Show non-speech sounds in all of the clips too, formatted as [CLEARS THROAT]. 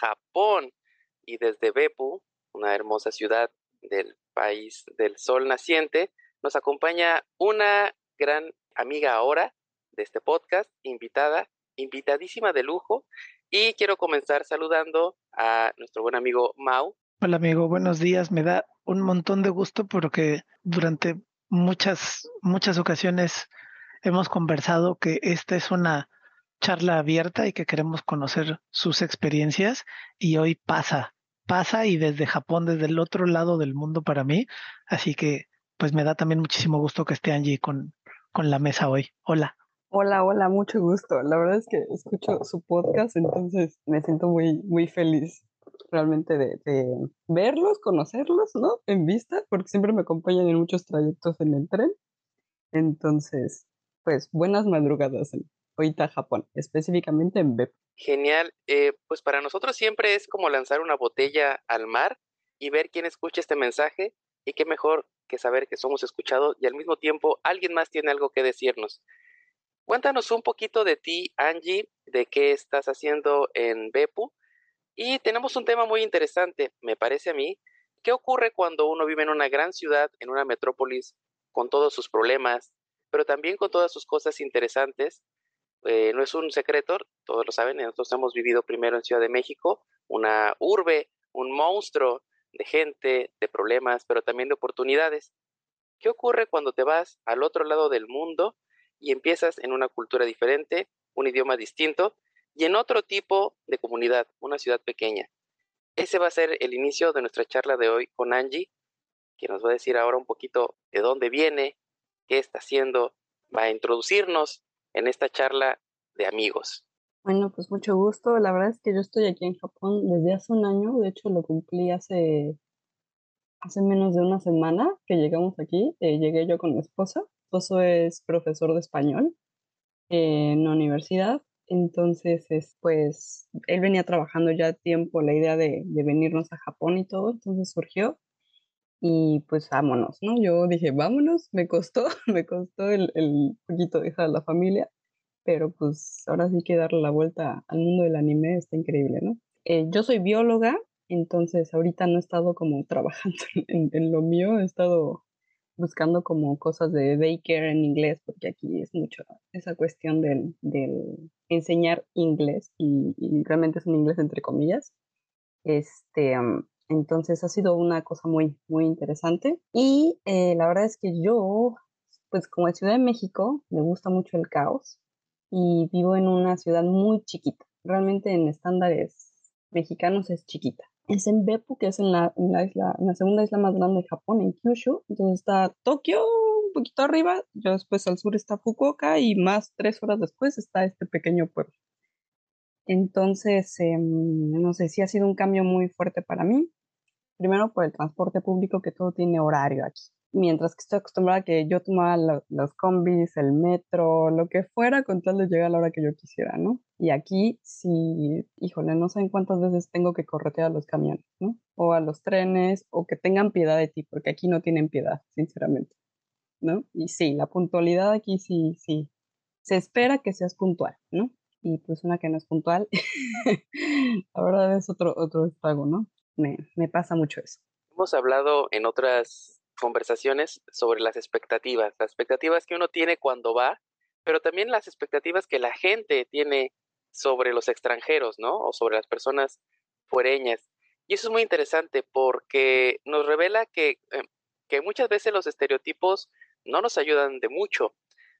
Japón y desde Beppu, una hermosa ciudad del país del sol naciente, nos acompaña una gran amiga ahora de este podcast, invitada, invitadísima de lujo, y quiero comenzar saludando a nuestro buen amigo Mau. Hola amigo, buenos días. Me da un montón de gusto porque durante muchas, muchas ocasiones hemos conversado que esta es una charla abierta y que queremos conocer sus experiencias y hoy pasa, pasa y desde Japón, desde el otro lado del mundo para mí. Así que pues me da también muchísimo gusto que esté Angie con, con la mesa hoy. Hola. Hola, hola, mucho gusto. La verdad es que escucho su podcast, entonces me siento muy, muy feliz realmente de, de verlos, conocerlos, ¿no? En vista, porque siempre me acompañan en muchos trayectos en el tren. Entonces, pues buenas madrugadas ahorita Japón, específicamente en BEP. Genial, eh, pues para nosotros siempre es como lanzar una botella al mar y ver quién escucha este mensaje y qué mejor que saber que somos escuchados y al mismo tiempo alguien más tiene algo que decirnos. Cuéntanos un poquito de ti, Angie, de qué estás haciendo en Bepu. Y tenemos un tema muy interesante, me parece a mí. ¿Qué ocurre cuando uno vive en una gran ciudad, en una metrópolis, con todos sus problemas, pero también con todas sus cosas interesantes? Eh, no es un secreto, todos lo saben, nosotros hemos vivido primero en Ciudad de México, una urbe, un monstruo de gente, de problemas, pero también de oportunidades. ¿Qué ocurre cuando te vas al otro lado del mundo y empiezas en una cultura diferente, un idioma distinto y en otro tipo de comunidad, una ciudad pequeña? Ese va a ser el inicio de nuestra charla de hoy con Angie, que nos va a decir ahora un poquito de dónde viene, qué está haciendo, va a introducirnos en esta charla de amigos. Bueno, pues mucho gusto. La verdad es que yo estoy aquí en Japón desde hace un año. De hecho, lo cumplí hace, hace menos de una semana que llegamos aquí. Eh, llegué yo con mi esposa. Mi esposo es profesor de español en la universidad. Entonces, es, pues, él venía trabajando ya tiempo la idea de, de venirnos a Japón y todo. Entonces surgió y pues vámonos, ¿no? Yo dije, vámonos, me costó, [LAUGHS] me costó el, el poquito dejar a la familia, pero pues ahora sí que darle la vuelta al mundo del anime está increíble, ¿no? Eh, yo soy bióloga, entonces ahorita no he estado como [LAUGHS] trabajando en, en, lo mío, he estado buscando como cosas de daycare en inglés, porque aquí es mucho esa cuestión del, del enseñar inglés y, y realmente es un inglés entre comillas. Este, entonces ha sido una cosa muy, muy interesante. Y eh, la verdad es que yo, pues como Ciudad de México, me gusta mucho el caos y vivo en una ciudad muy chiquita. Realmente en estándares mexicanos es chiquita. Es en Beppu, que es en la, isla, en la segunda isla más grande de Japón, en Kyushu. Entonces está Tokio un poquito arriba, yo después al sur está Fukuoka y más tres horas después está este pequeño pueblo. Entonces, em, no sé si ha sido un cambio muy fuerte para mí. Primero por el transporte público, que todo tiene horario aquí. Mientras que estoy acostumbrada a que yo tomaba los combis, el metro, lo que fuera, con tal de llegar a la hora que yo quisiera, ¿no? Y aquí, sí, híjole, no sé en cuántas veces tengo que corretear a los camiones, ¿no? O a los trenes, o que tengan piedad de ti, porque aquí no tienen piedad, sinceramente, ¿no? Y sí, la puntualidad aquí sí, sí. Se espera que seas puntual, ¿no? Y pues una que no es puntual, [LAUGHS] la verdad es otro, otro estrago, ¿no? Me, pasa mucho eso. Hemos hablado en otras conversaciones sobre las expectativas, las expectativas que uno tiene cuando va, pero también las expectativas que la gente tiene sobre los extranjeros, ¿no? O sobre las personas fuereñas. Y eso es muy interesante porque nos revela que, que muchas veces los estereotipos no nos ayudan de mucho.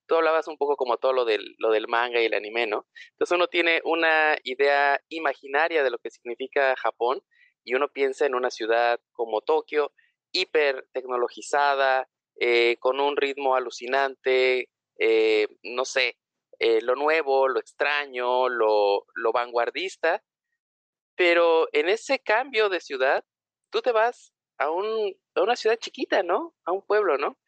Tú hablabas un poco como todo lo del, lo del manga y el anime, ¿no? Entonces uno tiene una idea imaginaria de lo que significa Japón y uno piensa en una ciudad como Tokio, hiper tecnologizada, eh, con un ritmo alucinante, eh, no sé, eh, lo nuevo, lo extraño, lo, lo vanguardista, Pero en ese cambio de ciudad, tú te vas a, un, a una ciudad chiquita, ¿no? A un pueblo, ¿no?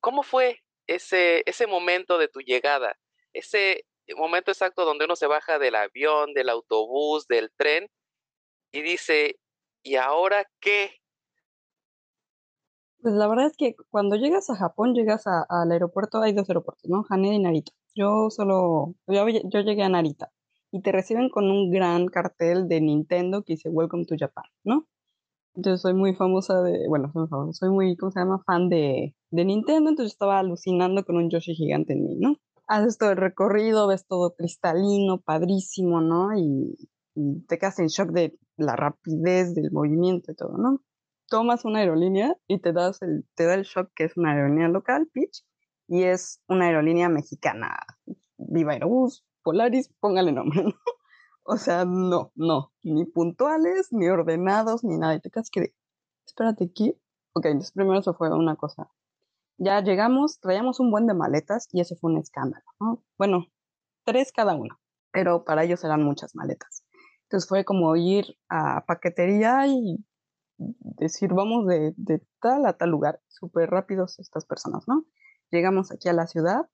¿Cómo fue ese, ese momento de tu llegada? Ese momento exacto donde uno se baja del avión, del autobús, del tren y dice, ¿y ahora qué? Pues la verdad es que cuando llegas a Japón, llegas al aeropuerto, hay dos aeropuertos, ¿no? Haneda y Narita. Yo solo, yo, yo llegué a Narita y te reciben con un gran cartel de Nintendo que dice Welcome to Japan, ¿no? Yo soy muy famosa de, bueno, soy, muy, ¿cómo se llama? Fan de, de Nintendo, entonces estaba alucinando con un Yoshi gigante en mí, ¿no? Haces todo el recorrido, ves todo cristalino, padrísimo, ¿no? Y, te quedas en shock de la rapidez del movimiento y todo, ¿no? Tomas una aerolínea y te, das el, te da el shock que es una aerolínea local, Pitch, y es una aerolínea mexicana, Viva Aerobús, Polaris, póngale nombre, [LAUGHS] ¿no? O sea, no, no, ni puntuales, ni ordenados, ni nada. Y te quedas que, espérate aquí. Ok, entonces primero eso fue una cosa. Ya llegamos, traíamos un buen de maletas y eso fue un escándalo, ¿no? Bueno, tres cada uno, pero para ellos eran muchas maletas. Entonces fue como ir a paquetería y decir, vamos de, tal a tal lugar, súper rápidos estas personas, ¿no? Llegamos aquí a la ciudad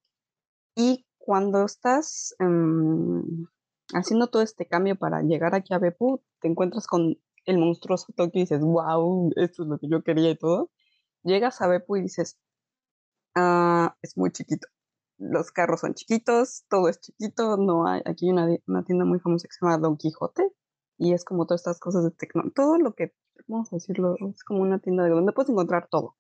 y cuando estás em, haciendo todo este cambio para llegar aquí a Beppu, te encuentras con el monstruoso Tokio y dices, wow, esto es lo que yo quería y todo. Llegas a Beppu y dices, ah, es muy chiquito. Los carros son chiquitos, todo es chiquito, no hay, aquí hay una, una tienda muy famosa que se llama Don Quijote y es como todas estas cosas de tecnología, todo lo que, vamos a decirlo, es como una tienda de donde puedes encontrar todo.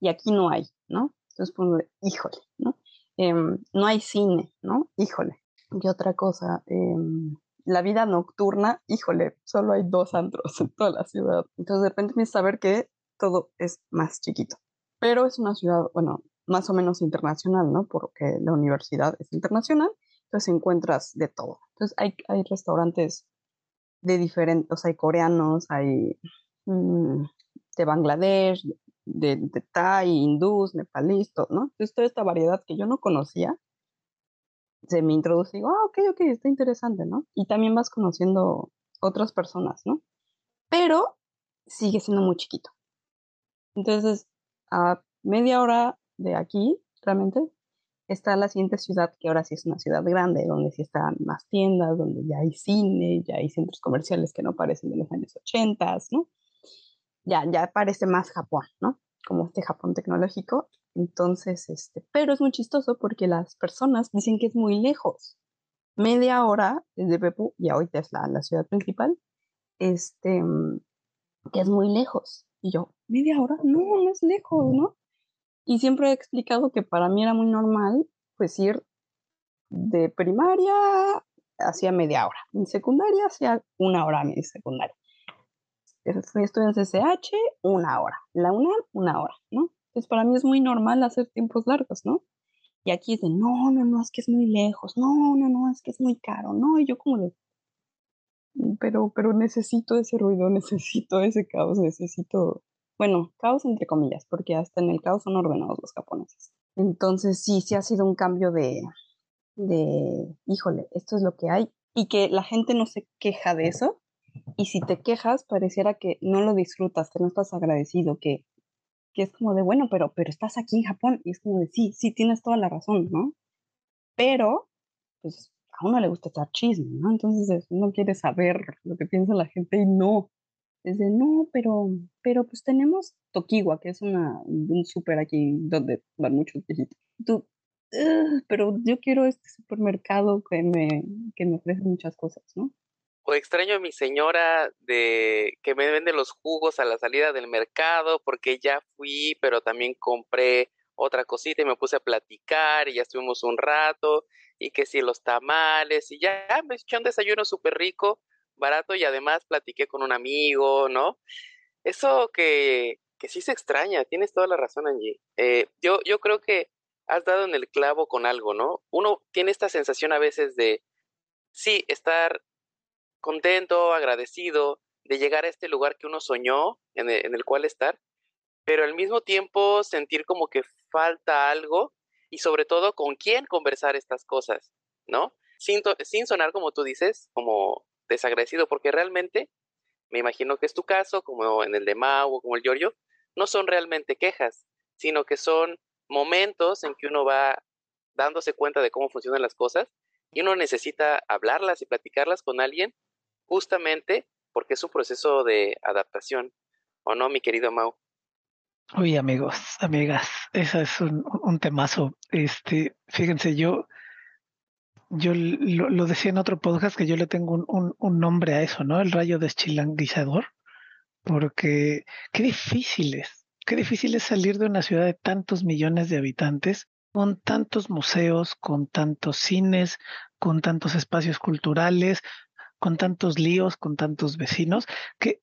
Y aquí no hay, ¿no? Entonces, pues, híjole, ¿no? Em, no hay cine, ¿no? Híjole. Y otra cosa, em, la vida nocturna, híjole, solo hay dos antros en toda la ciudad. Entonces de repente empiezas a ver que todo es más chiquito. Pero es una ciudad, bueno, más o menos internacional, ¿no? Porque la universidad es internacional, entonces encuentras de todo. Entonces hay, hay restaurantes de diferentes, o sea, hay coreanos, hay mm, de Bangladesh, de, de Thai, hindús, nepalíes, ¿no? Entonces, toda esta variedad que yo no conocía, se me introduce y digo, ah, ok, ok, está interesante, ¿no? Y también vas conociendo otras personas, ¿no? Pero sigue siendo muy chiquito. Entonces, a media hora de aquí, realmente, está la siguiente ciudad, que ahora sí es una ciudad grande, donde sí están más tiendas, donde ya hay cine, ya hay centros comerciales que no parecen de los años 80, ¿no? ya, ya parece más Japón, ¿no? Como este Japón tecnológico. Entonces, este, pero es muy chistoso porque las personas dicen que es muy lejos. Media hora desde Beppu, y hoy es la, la ciudad principal, este, que es muy lejos. Y yo, media hora, no, no es lejos, ¿no? Y siempre he explicado que para mí era muy normal, pues ir de primaria hacia media hora, en secundaria hacia una hora mi secundaria estoy en CCH, una hora. La UNAM, una hora, ¿no? Entonces para mí es muy normal hacer tiempos largos, ¿no? Y aquí dicen, no, no, no, es que es muy lejos, no, no, no, es que es muy caro, ¿no? Y yo como de, mm, pero, pero necesito ese ruido, [LAUGHS] necesito ese caos, necesito, bueno, caos entre comillas, porque hasta en el caos son ordenados los japoneses. Entonces sí, sí ha sido un cambio de, de, híjole, esto es lo que hay, y que la gente no se queja de eso, y si te quejas, pareciera que no lo disfrutas, que no estás agradecido, que, que es como de, bueno, pero, pero estás aquí en Japón. Y es como de, sí, sí, tienes toda la razón, ¿no? Pero, pues, a uno le gusta estar chisme, ¿no? Entonces uno quiere saber lo que piensa la gente y no. De, no, pero, pero pues tenemos Tokiwa, que es una, un súper aquí donde van muchos viejitos. Tú, pero yo quiero este supermercado que me, que me ofrece muchas cosas, ¿no? o extraño a mi señora de que me vende los jugos a la salida del mercado porque ya fui, pero también compré otra cosita y me puse a platicar y ya estuvimos un rato y que si los tamales y ya me eché un desayuno súper rico, barato y además platiqué con un amigo, ¿no? Eso que, que sí se extraña, tienes toda la razón Angie. Eh, yo, yo creo que has dado en el clavo con algo, ¿no? Uno tiene esta sensación a veces de, sí, estar contento, agradecido de llegar a este lugar que uno soñó, en el, cual estar, pero al mismo tiempo sentir como que falta algo y sobre todo con quién conversar estas cosas, ¿no? Sin, sin sonar como tú dices, como desagradecido, porque realmente, me imagino que es tu caso, como en el de Mau o como el Giorgio, no son realmente quejas, sino que son momentos en que uno va dándose cuenta de cómo funcionan las cosas y uno necesita hablarlas y platicarlas con alguien justamente porque es un proceso de adaptación, ¿o no, mi querido Mau? Uy, amigos, amigas, ese es un, un temazo. Este, fíjense, yo, yo lo, decía en otro podcast que yo le tengo un, un, nombre a eso, ¿no? El rayo deschilanguizador, porque qué difícil es, qué difícil es salir de una ciudad de tantos millones de habitantes, con tantos museos, con tantos cines, con tantos espacios culturales, con tantos líos, con tantos vecinos, que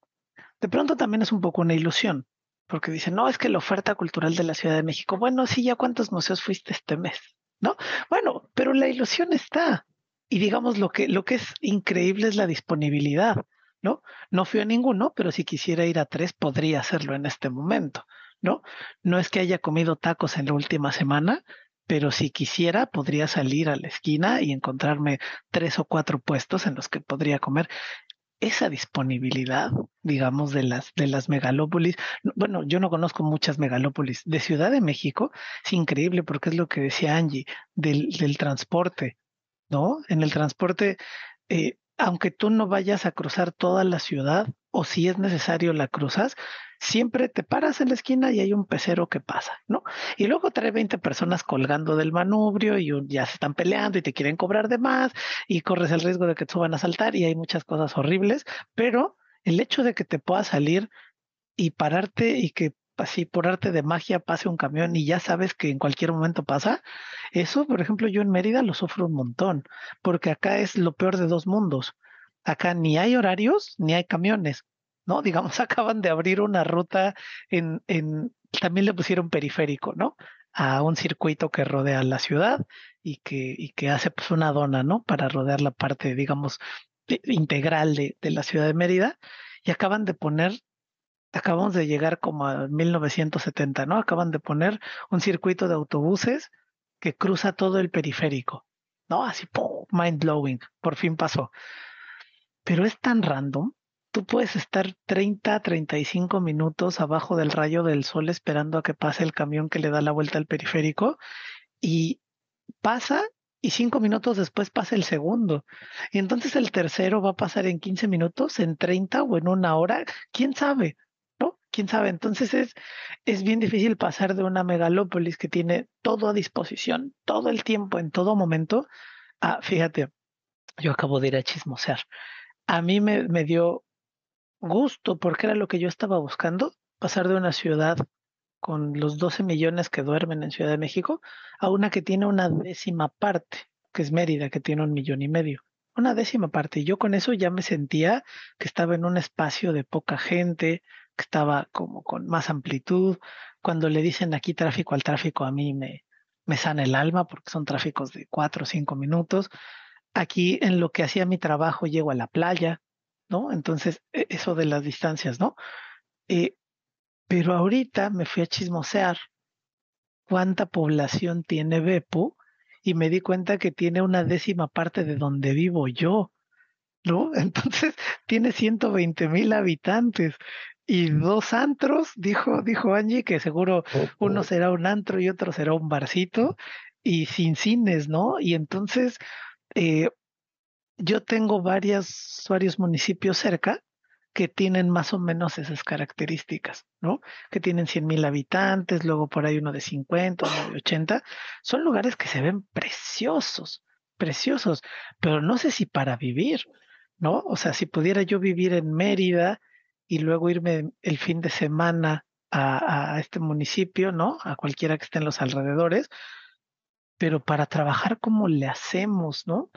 de pronto también es un poco una ilusión, porque dicen, no, es que la oferta cultural de la Ciudad de México, bueno, sí, ya cuántos museos fuiste este mes, ¿no? Bueno, pero la ilusión está. Y digamos, lo que, lo que es increíble es la disponibilidad, ¿no? No fui a ninguno, pero si quisiera ir a tres, podría hacerlo en este momento, ¿no? No es que haya comido tacos en la última semana, pero si quisiera, podría salir a la esquina y encontrarme tres o cuatro puestos en los que podría comer esa disponibilidad, digamos, de las, de las megalópolis. Bueno, yo no conozco muchas megalópolis. De Ciudad de México es increíble porque es lo que decía Angie, del, del transporte, ¿no? En el transporte, eh, aunque tú no vayas a cruzar toda la ciudad, o si es necesario la cruzas, siempre te paras en la esquina y hay un pecero que pasa, ¿no? Y luego trae 20 personas colgando del manubrio y ya se están peleando y te quieren cobrar de más y corres el riesgo de que te suban a saltar y hay muchas cosas horribles, pero el hecho de que te puedas salir y pararte y que así por arte de magia pase un camión y ya sabes que en cualquier momento pasa, eso, por ejemplo, yo en Mérida lo sufro un montón, porque acá es lo peor de dos mundos. Acá ni hay horarios ni hay camiones. ¿no? [LAUGHS] Digamos, acaban de abrir una ruta en, en, también le pusieron periférico, ¿no? A un circuito que rodea la ciudad y que, y que hace pues una dona, ¿no? Para rodear la parte, digamos, integral de, de la ciudad de Mérida. Y acaban de poner, acabamos de llegar como a 1970, ¿no? Acaban de poner un circuito de autobuses que cruza todo el periférico, ¿no? Así, ¡pum! mind blowing, por fin pasó. Pero es tan random tú puedes estar 30, 35 minutos abajo del rayo del sol esperando a que pase el camión que le da la vuelta al periférico y pasa y cinco minutos después pasa el segundo. Y entonces el tercero va a pasar en 15 minutos, en 30 o en una hora, quién sabe, ¿no? Quién sabe. Entonces es, es bien difícil pasar de una megalópolis que tiene todo a disposición, todo el tiempo, en todo momento, a, fíjate, yo acabo de ir a chismosear. A mí me, dio gusto, porque era lo que yo estaba buscando, pasar de una ciudad con los 12 millones que duermen en Ciudad de México a una que tiene una décima parte, que es Mérida, que tiene un millón y medio. Una décima parte. Y yo con eso ya me sentía que estaba en un espacio de poca gente, que estaba como con más amplitud. Cuando le dicen aquí tráfico al tráfico, a mí me, me sana el alma porque son tráficos de cuatro o cinco minutos. Aquí en lo que hacía mi trabajo llego a la playa, ¿no? Entonces, e, eso de las distancias, ¿no? Eh, pero ahorita me fui a chismosear cuánta población tiene Bepu y me di cuenta que tiene una décima parte de donde vivo yo, ¿no? [LAUGHS] Entonces tiene 120 mil habitantes y dos antros, dijo, dijo Angie, que seguro uno será un antro y otro será un barcito y sin cines, ¿no? Y entonces eh, yo tengo varios municipios cerca que tienen más o menos esas características, ¿no? Que tienen 100 mil habitantes, luego por ahí uno de 50, uno de 80. Son lugares que se ven preciosos, preciosos, pero no sé si para vivir, ¿no? O sea, si pudiera yo vivir en Mérida y luego irme el fin de semana a, a este municipio, ¿no? A cualquiera que esté en los alrededores, pero para trabajar como le hacemos, ¿no?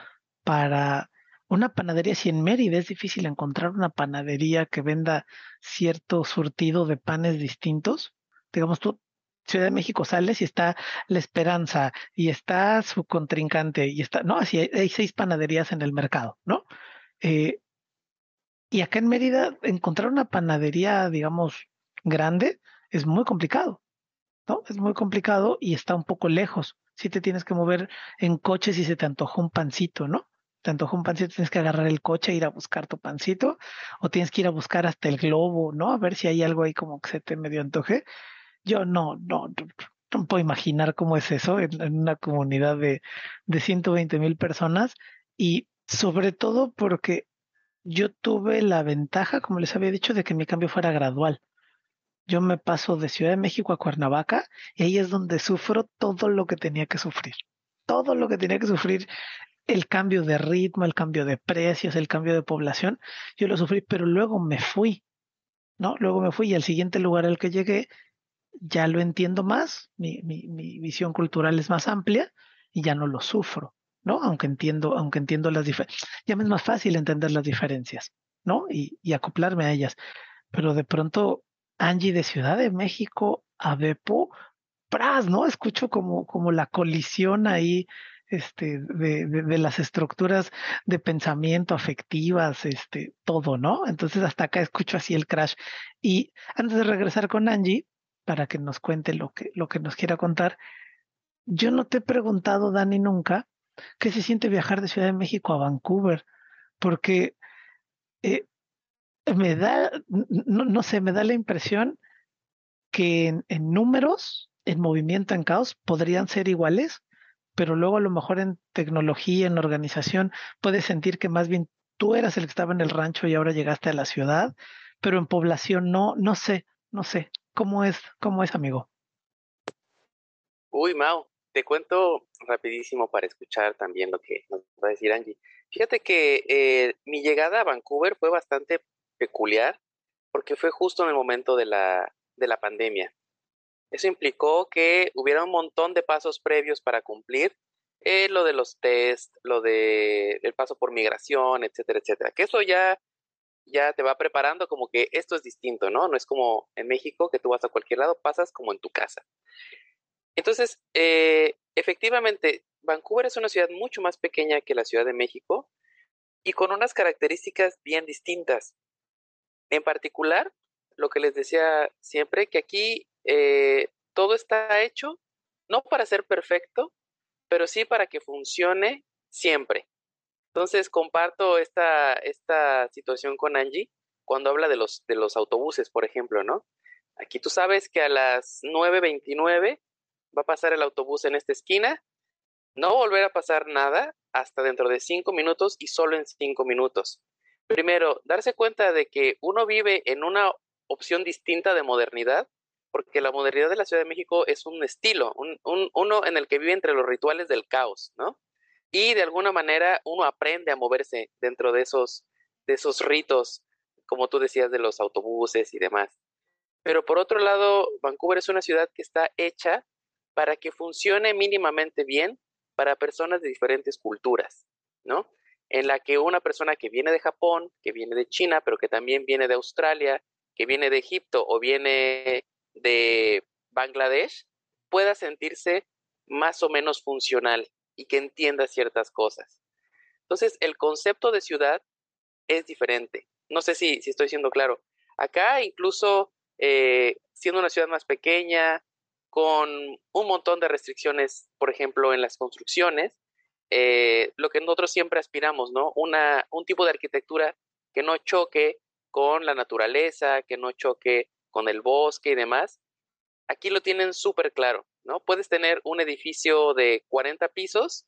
para una panadería, si en Mérida es difícil encontrar una panadería que venda cierto surtido de panes distintos, digamos tú, Ciudad de México sales y está La Esperanza y está su contrincante y está, no, así hay, seis panaderías en el mercado, ¿no? Eh, y acá en Mérida encontrar una panadería, digamos, grande es muy complicado, ¿no? Es muy complicado y está un poco lejos. Si te tienes que mover en coche si se te antojó un pancito, ¿no? te antojó un pancito, tienes que agarrar el coche, e ir a buscar tu pancito, o tienes que ir a buscar hasta el globo, ¿no? A ver si hay algo ahí como que se te medio antoje. Yo no, no, no, puedo imaginar cómo es eso en, una comunidad de, de 120 mil personas y sobre todo porque yo tuve la ventaja, como les había dicho, de que mi cambio fuera gradual. Yo me paso de Ciudad de México a Cuernavaca y ahí es donde sufro todo lo que tenía que sufrir. Todo lo que tenía que sufrir, el cambio de ritmo, el cambio de precios, el cambio de población, yo lo sufrí, pero luego me fui, ¿no? Luego me fui y al siguiente lugar al que llegué ya lo entiendo más, mi, mi, visión cultural es más amplia y ya no lo sufro. ¿no? Aunque entiendo, aunque entiendo las diferencias, ya me es más fácil entender las diferencias, ¿no? Y, y, acoplarme a ellas. Pero de pronto, Angie de Ciudad de México a Bepo, pras, ¿no? Escucho como, como la colisión ahí, este, de, de, de, las estructuras de pensamiento afectivas, este, todo, ¿no? Entonces hasta acá escucho así el crash. Y antes de regresar con Angie, para que nos cuente lo que, lo que nos quiera contar, yo no te he preguntado, Dani, nunca, qué se siente viajar de Ciudad de México a Vancouver, porque eh, me da, no, no, sé, me da la impresión que en, en, números, en movimiento, en caos, podrían ser iguales, pero luego a lo mejor en tecnología, en organización, puedes sentir que más bien tú eras el que estaba en el rancho y ahora llegaste a la ciudad, pero en población no, no sé, no sé. ¿Cómo es, cómo es, amigo? Uy, Mao, te cuento rapidísimo para escuchar también lo que nos va a decir Angie. Fíjate que eh, mi llegada a Vancouver fue bastante peculiar porque fue justo en el momento de la, de la pandemia. Eso implicó que hubiera un montón de pasos previos para cumplir, eh, lo de los test, lo de paso por migración, etcétera, etcétera. Que eso ya, ya te va preparando como que esto es distinto, ¿no? No es como en México que tú vas a cualquier lado, pasas como en tu casa. Entonces, eh, efectivamente, Vancouver es una ciudad mucho más pequeña que la Ciudad de México y con unas características bien distintas. En particular, lo que les decía siempre, que aquí eh, todo está hecho no para ser perfecto, pero sí para que funcione siempre. Entonces, comparto esta, esta situación con Angie cuando habla de los, de los autobuses, por ejemplo, ¿no? Aquí tú sabes que a las 9.29 va a pasar el autobús en esta esquina, no volver a pasar nada hasta dentro de cinco minutos y solo en cinco minutos. Primero, darse cuenta de que uno vive en una opción distinta de modernidad, porque la modernidad de la Ciudad de México es un estilo, un, uno en el que vive entre los rituales del caos, ¿no? Y de alguna manera uno aprende a moverse dentro de esos, de esos ritos, como tú decías, de los autobuses y demás. Pero por otro lado, Vancouver es una ciudad que está hecha para que funcione mínimamente bien para personas de diferentes culturas, ¿no? En la que una persona que viene de Japón, que viene de China, pero que también viene de Australia, que viene de Egipto o viene de Bangladesh, pueda sentirse más o menos funcional y que entienda ciertas cosas. Entonces, el concepto de ciudad es diferente. No sé si, si estoy siendo claro. Acá, incluso eh, siendo una ciudad más pequeña, con un montón de restricciones, por ejemplo, en las construcciones, eh, lo que nosotros siempre aspiramos, ¿no? Una, un tipo de arquitectura que no choque con la naturaleza, que no choque con el bosque y demás. Aquí lo tienen súper claro, ¿no? Puedes tener un edificio de 40 pisos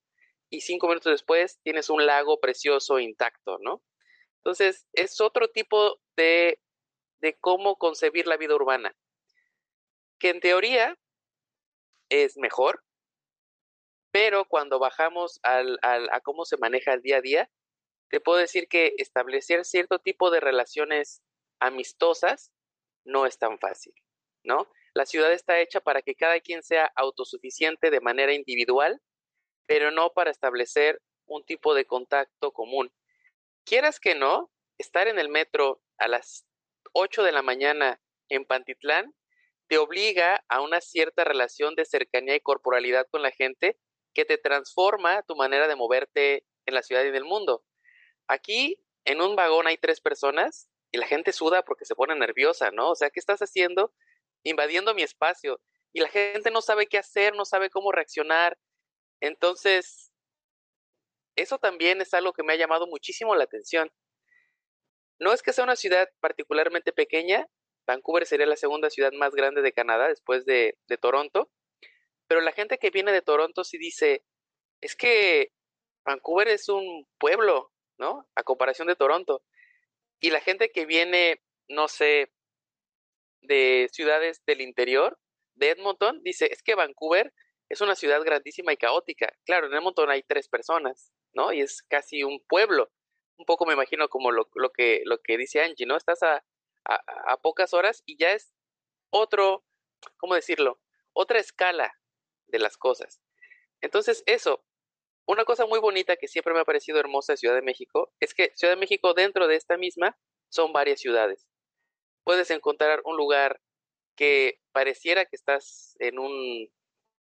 y cinco minutos después tienes un lago precioso intacto, ¿no? Entonces, es otro tipo de, de cómo concebir la vida urbana, que en teoría es mejor, pero cuando bajamos al, al, a cómo se maneja el día a día, te puedo decir que establecer cierto tipo de relaciones amistosas no es tan fácil, ¿no? La ciudad está hecha para que cada quien sea autosuficiente de manera individual, pero no para establecer un tipo de contacto común. Quieras que no, estar en el metro a las 8 de la mañana en Pantitlán te obliga a una cierta relación de cercanía y corporalidad con la gente que te transforma tu manera de moverte en la ciudad y en el mundo. Aquí, en un vagón hay tres personas y la gente suda porque se pone nerviosa, ¿no? O sea, ¿qué estás haciendo? Invadiendo mi espacio. Y la gente no sabe qué hacer, no sabe cómo reaccionar. Entonces, eso también es algo que me ha llamado muchísimo la atención. No es que sea una ciudad particularmente pequeña, Vancouver sería la segunda ciudad más grande de Canadá después de, de Toronto, pero la gente que viene de Toronto sí dice, es que Vancouver es un pueblo, ¿no? A comparación de Toronto. Y la gente que viene, no sé, de ciudades del interior, de Edmonton, dice, es que Vancouver es una ciudad grandísima y caótica. Claro, en Edmonton hay tres personas, ¿no? Y es casi un pueblo. Un poco me imagino como lo, que, lo que dice Angie, ¿no? Estás a, a, pocas horas y ya es otro, ¿cómo decirlo? Otra escala de las cosas. Entonces, eso, una cosa muy bonita que siempre me ha parecido hermosa de Ciudad de México es que Ciudad de México dentro de esta misma son varias ciudades. Puedes encontrar un lugar que pareciera que estás en un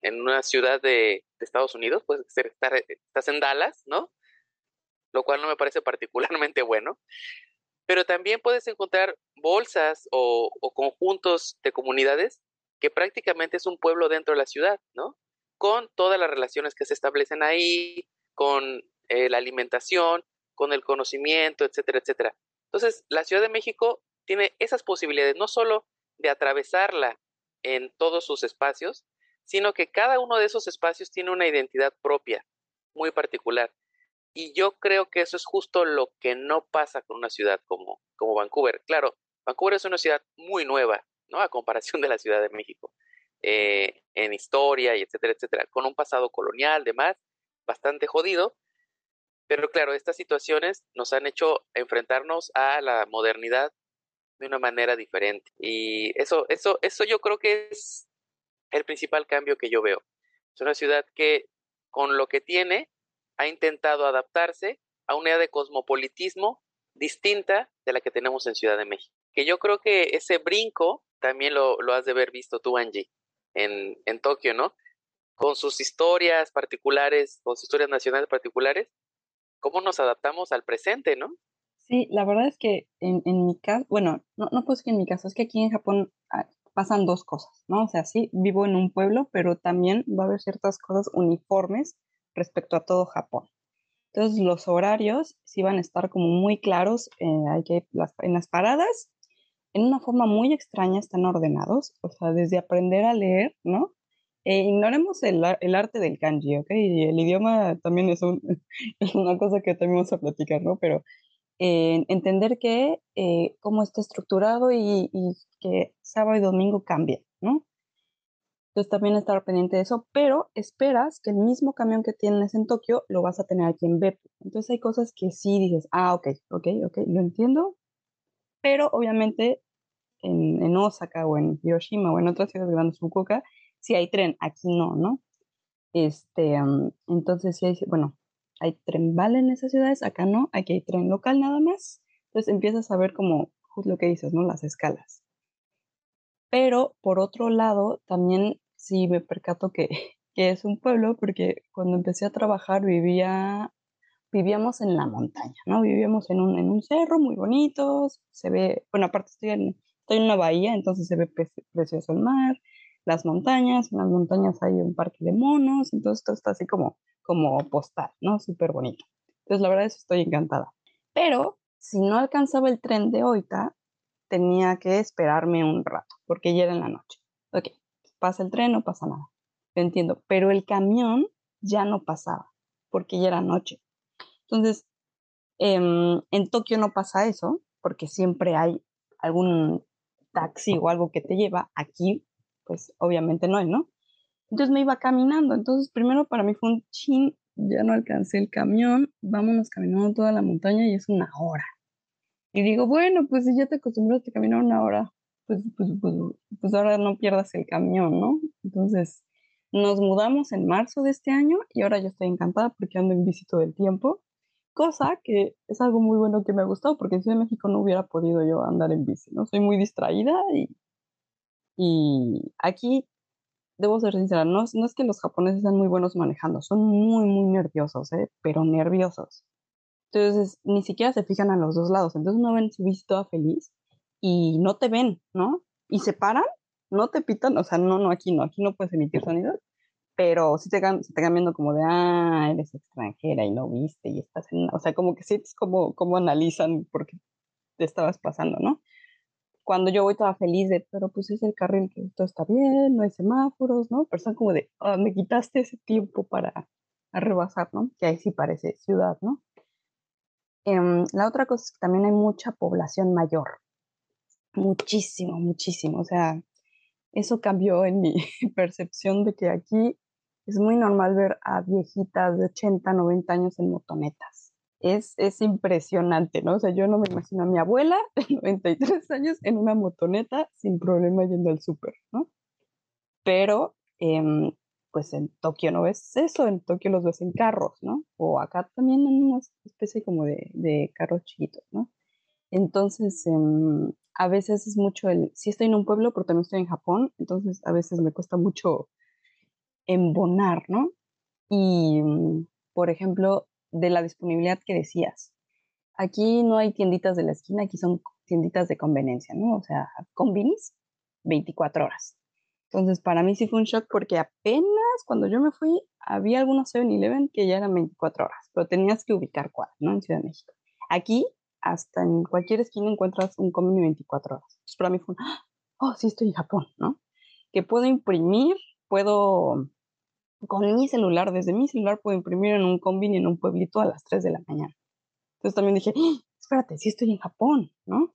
en una ciudad de, Estados Unidos, puedes estar, estás en Dallas, ¿no? Lo cual no me parece particularmente bueno. Pero también puedes encontrar bolsas o, o conjuntos de comunidades que prácticamente es un pueblo dentro de la ciudad, ¿no? Con todas las relaciones que se establecen ahí, con eh, la alimentación, con el conocimiento, etcétera, etcétera. Entonces, la Ciudad de México tiene esas posibilidades, no solo de atravesarla en todos sus espacios, sino que cada uno de esos espacios tiene una identidad propia, muy particular. Y yo creo que eso es justo lo que no pasa con una ciudad como, como Vancouver. Claro, Vancouver es una ciudad muy nueva, ¿no? A comparación de la Ciudad de México, eh, en historia y etcétera, etcétera, con un pasado colonial, demás, bastante jodido. Pero claro, estas situaciones nos han hecho enfrentarnos a la modernidad de una manera diferente. Y eso, eso, eso yo creo que es el principal cambio que yo veo. Es una ciudad que con lo que tiene ha intentado adaptarse a una idea de cosmopolitismo distinta de la que tenemos en Ciudad de México. Que yo creo que ese brinco también lo, has de haber visto tú, Angie, en, en Tokio, ¿no? Con sus historias particulares, con sus historias nacionales particulares, cómo nos adaptamos al presente, ¿no? Sí, la verdad es que en, en mi caso, bueno, no, no decir que en mi caso, es que aquí en Japón ah, pasan dos cosas, ¿no? O sea, sí, vivo en un pueblo, pero también va a haber ciertas cosas uniformes respecto a todo Japón. Entonces, los horarios sí van a estar como muy claros, eh, hay que en las paradas, en una forma muy extraña están ordenados, o sea, desde aprender a leer, ¿no? E ignoremos el, el, arte del kanji, ¿ok? Y el idioma también es, un, [LAUGHS] es, una cosa que también vamos a platicar, ¿no? Pero entender que eh, cómo está estructurado y, que sábado y domingo cambia, ¿no? Entonces también estar pendiente de eso, pero esperas que el mismo camión que tienes en Tokio lo vas a tener aquí en Beppu. Entonces hay cosas que sí dices, ah, ok, ok, ok, lo entiendo, pero obviamente en, Osaka o en Hiroshima o en otras ciudades grandes, Fukuoka, sí hay tren, aquí no, ¿no? Este, entonces sí hay, bueno, hay tren bala en esas ciudades, acá no, aquí hay tren local nada más. Entonces empiezas a ver como justo lo que dices, ¿no? Las escalas. Pero por otro lado, también sí me percato que, [LAUGHS] que es un pueblo, porque cuando empecé a trabajar vivía, vivíamos en la montaña, ¿no? Vivíamos en un, en un cerro muy bonito, se ve, bueno, aparte estoy en, estoy en una bahía, entonces se ve precioso el mar, las montañas, en las montañas hay un parque de monos, entonces todo está así como como postal, ¿no? Súper bonito. Entonces, la verdad es que estoy encantada. Pero si no alcanzaba el tren de Oita, tenía que esperarme un rato, porque ya era en la noche. Ok, pasa el tren, no pasa nada. Lo entiendo. Pero el camión ya no pasaba, porque ya era noche. Entonces, em, en Tokio no pasa eso, porque siempre hay algún taxi o algo que te lleva. Aquí, pues obviamente no hay, ¿no? Entonces me iba caminando. Entonces primero para mí fue un chin, ya no alcancé el camión, vámonos caminando toda la montaña y es una hora. Y digo, bueno, pues si ya te acostumbraste a caminar una hora, pues, pues, pues, pues ahora no pierdas el camión, ¿no? Entonces nos mudamos en marzo de este año y ahora yo estoy encantada porque ando en bici todo el tiempo, cosa que es algo muy bueno que me ha gustado porque en Ciudad de México no hubiera podido yo andar en bici, ¿no? Soy muy distraída y, y aquí debo ser sincera, no, no es que los japoneses sean muy buenos manejando, son muy, muy nerviosos, ¿eh? pero nerviosos. Entonces, ni siquiera se fijan a los dos lados. Entonces, no ven su bici toda feliz y no te ven, ¿no? Y se paran, no te pitan, o sea, no, no, aquí no, aquí no puedes emitir sonidos, pero sí te, te están viendo como de, ah, eres extranjera y no viste y estás en, o sea, como que sí es como, como analizan porque te estabas pasando, ¿no? Cuando yo voy toda feliz de, pero pues es el carril que todo está bien, no hay semáforos, ¿no? Pero son como de, oh, me quitaste ese tiempo para rebasar, ¿no? Que ahí sí parece ciudad, ¿no? Em, la otra cosa es que también hay mucha población mayor, muchísimo, muchísimo, o sea, eso cambió en mi [LAUGHS] percepción de que aquí es muy normal ver a viejitas de 80, 90 años en motonetas. Es, es impresionante, ¿no? O sea, yo no me imagino a mi abuela [LAUGHS] de 93 años en una motoneta sin problema yendo al súper, ¿no? Pero, em, pues en Tokio no ves eso, en Tokio los ves en carros, ¿no? O acá también en una especie como de, de carros chiquitos, ¿no? Entonces, em, a veces es mucho el, sí estoy en un pueblo, pero también estoy en Japón, entonces a veces me cuesta mucho embonar, ¿no? Y, mm, por ejemplo, de la disponibilidad que decías, aquí no hay tienditas de la esquina, aquí son tienditas de conveniencia, ¿no? O sea, convinis 24 horas. Entonces, para mí sí fue un shock porque apenas cuando yo me fui, había algunos 7-Eleven que ya eran 24 horas, pero tenías que ubicar cuál, ¿no? En Ciudad de México. Aquí, hasta en cualquier esquina encuentras un convini 24 horas. Entonces, para mí fue un, oh, sí estoy en Japón, ¿no? Que puedo imprimir puedo, con mi celular, desde mi celular puedo imprimir en un convini en un pueblito a las 3 de la mañana. Entonces también dije, ¡Ah! espérate, sí estoy en Japón, ¿no?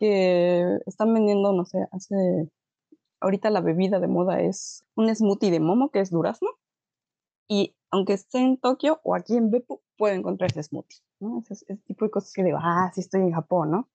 Que están vendiendo, no sé, hace, ahorita la bebida de moda es un smoothie de momo, que es durazno, y aunque esté en Tokio o aquí en Beppu, puedo encontrar ese smoothie, ¿no? Ese, tipo de cosas que digo, ah, sí estoy en Japón, ¿no?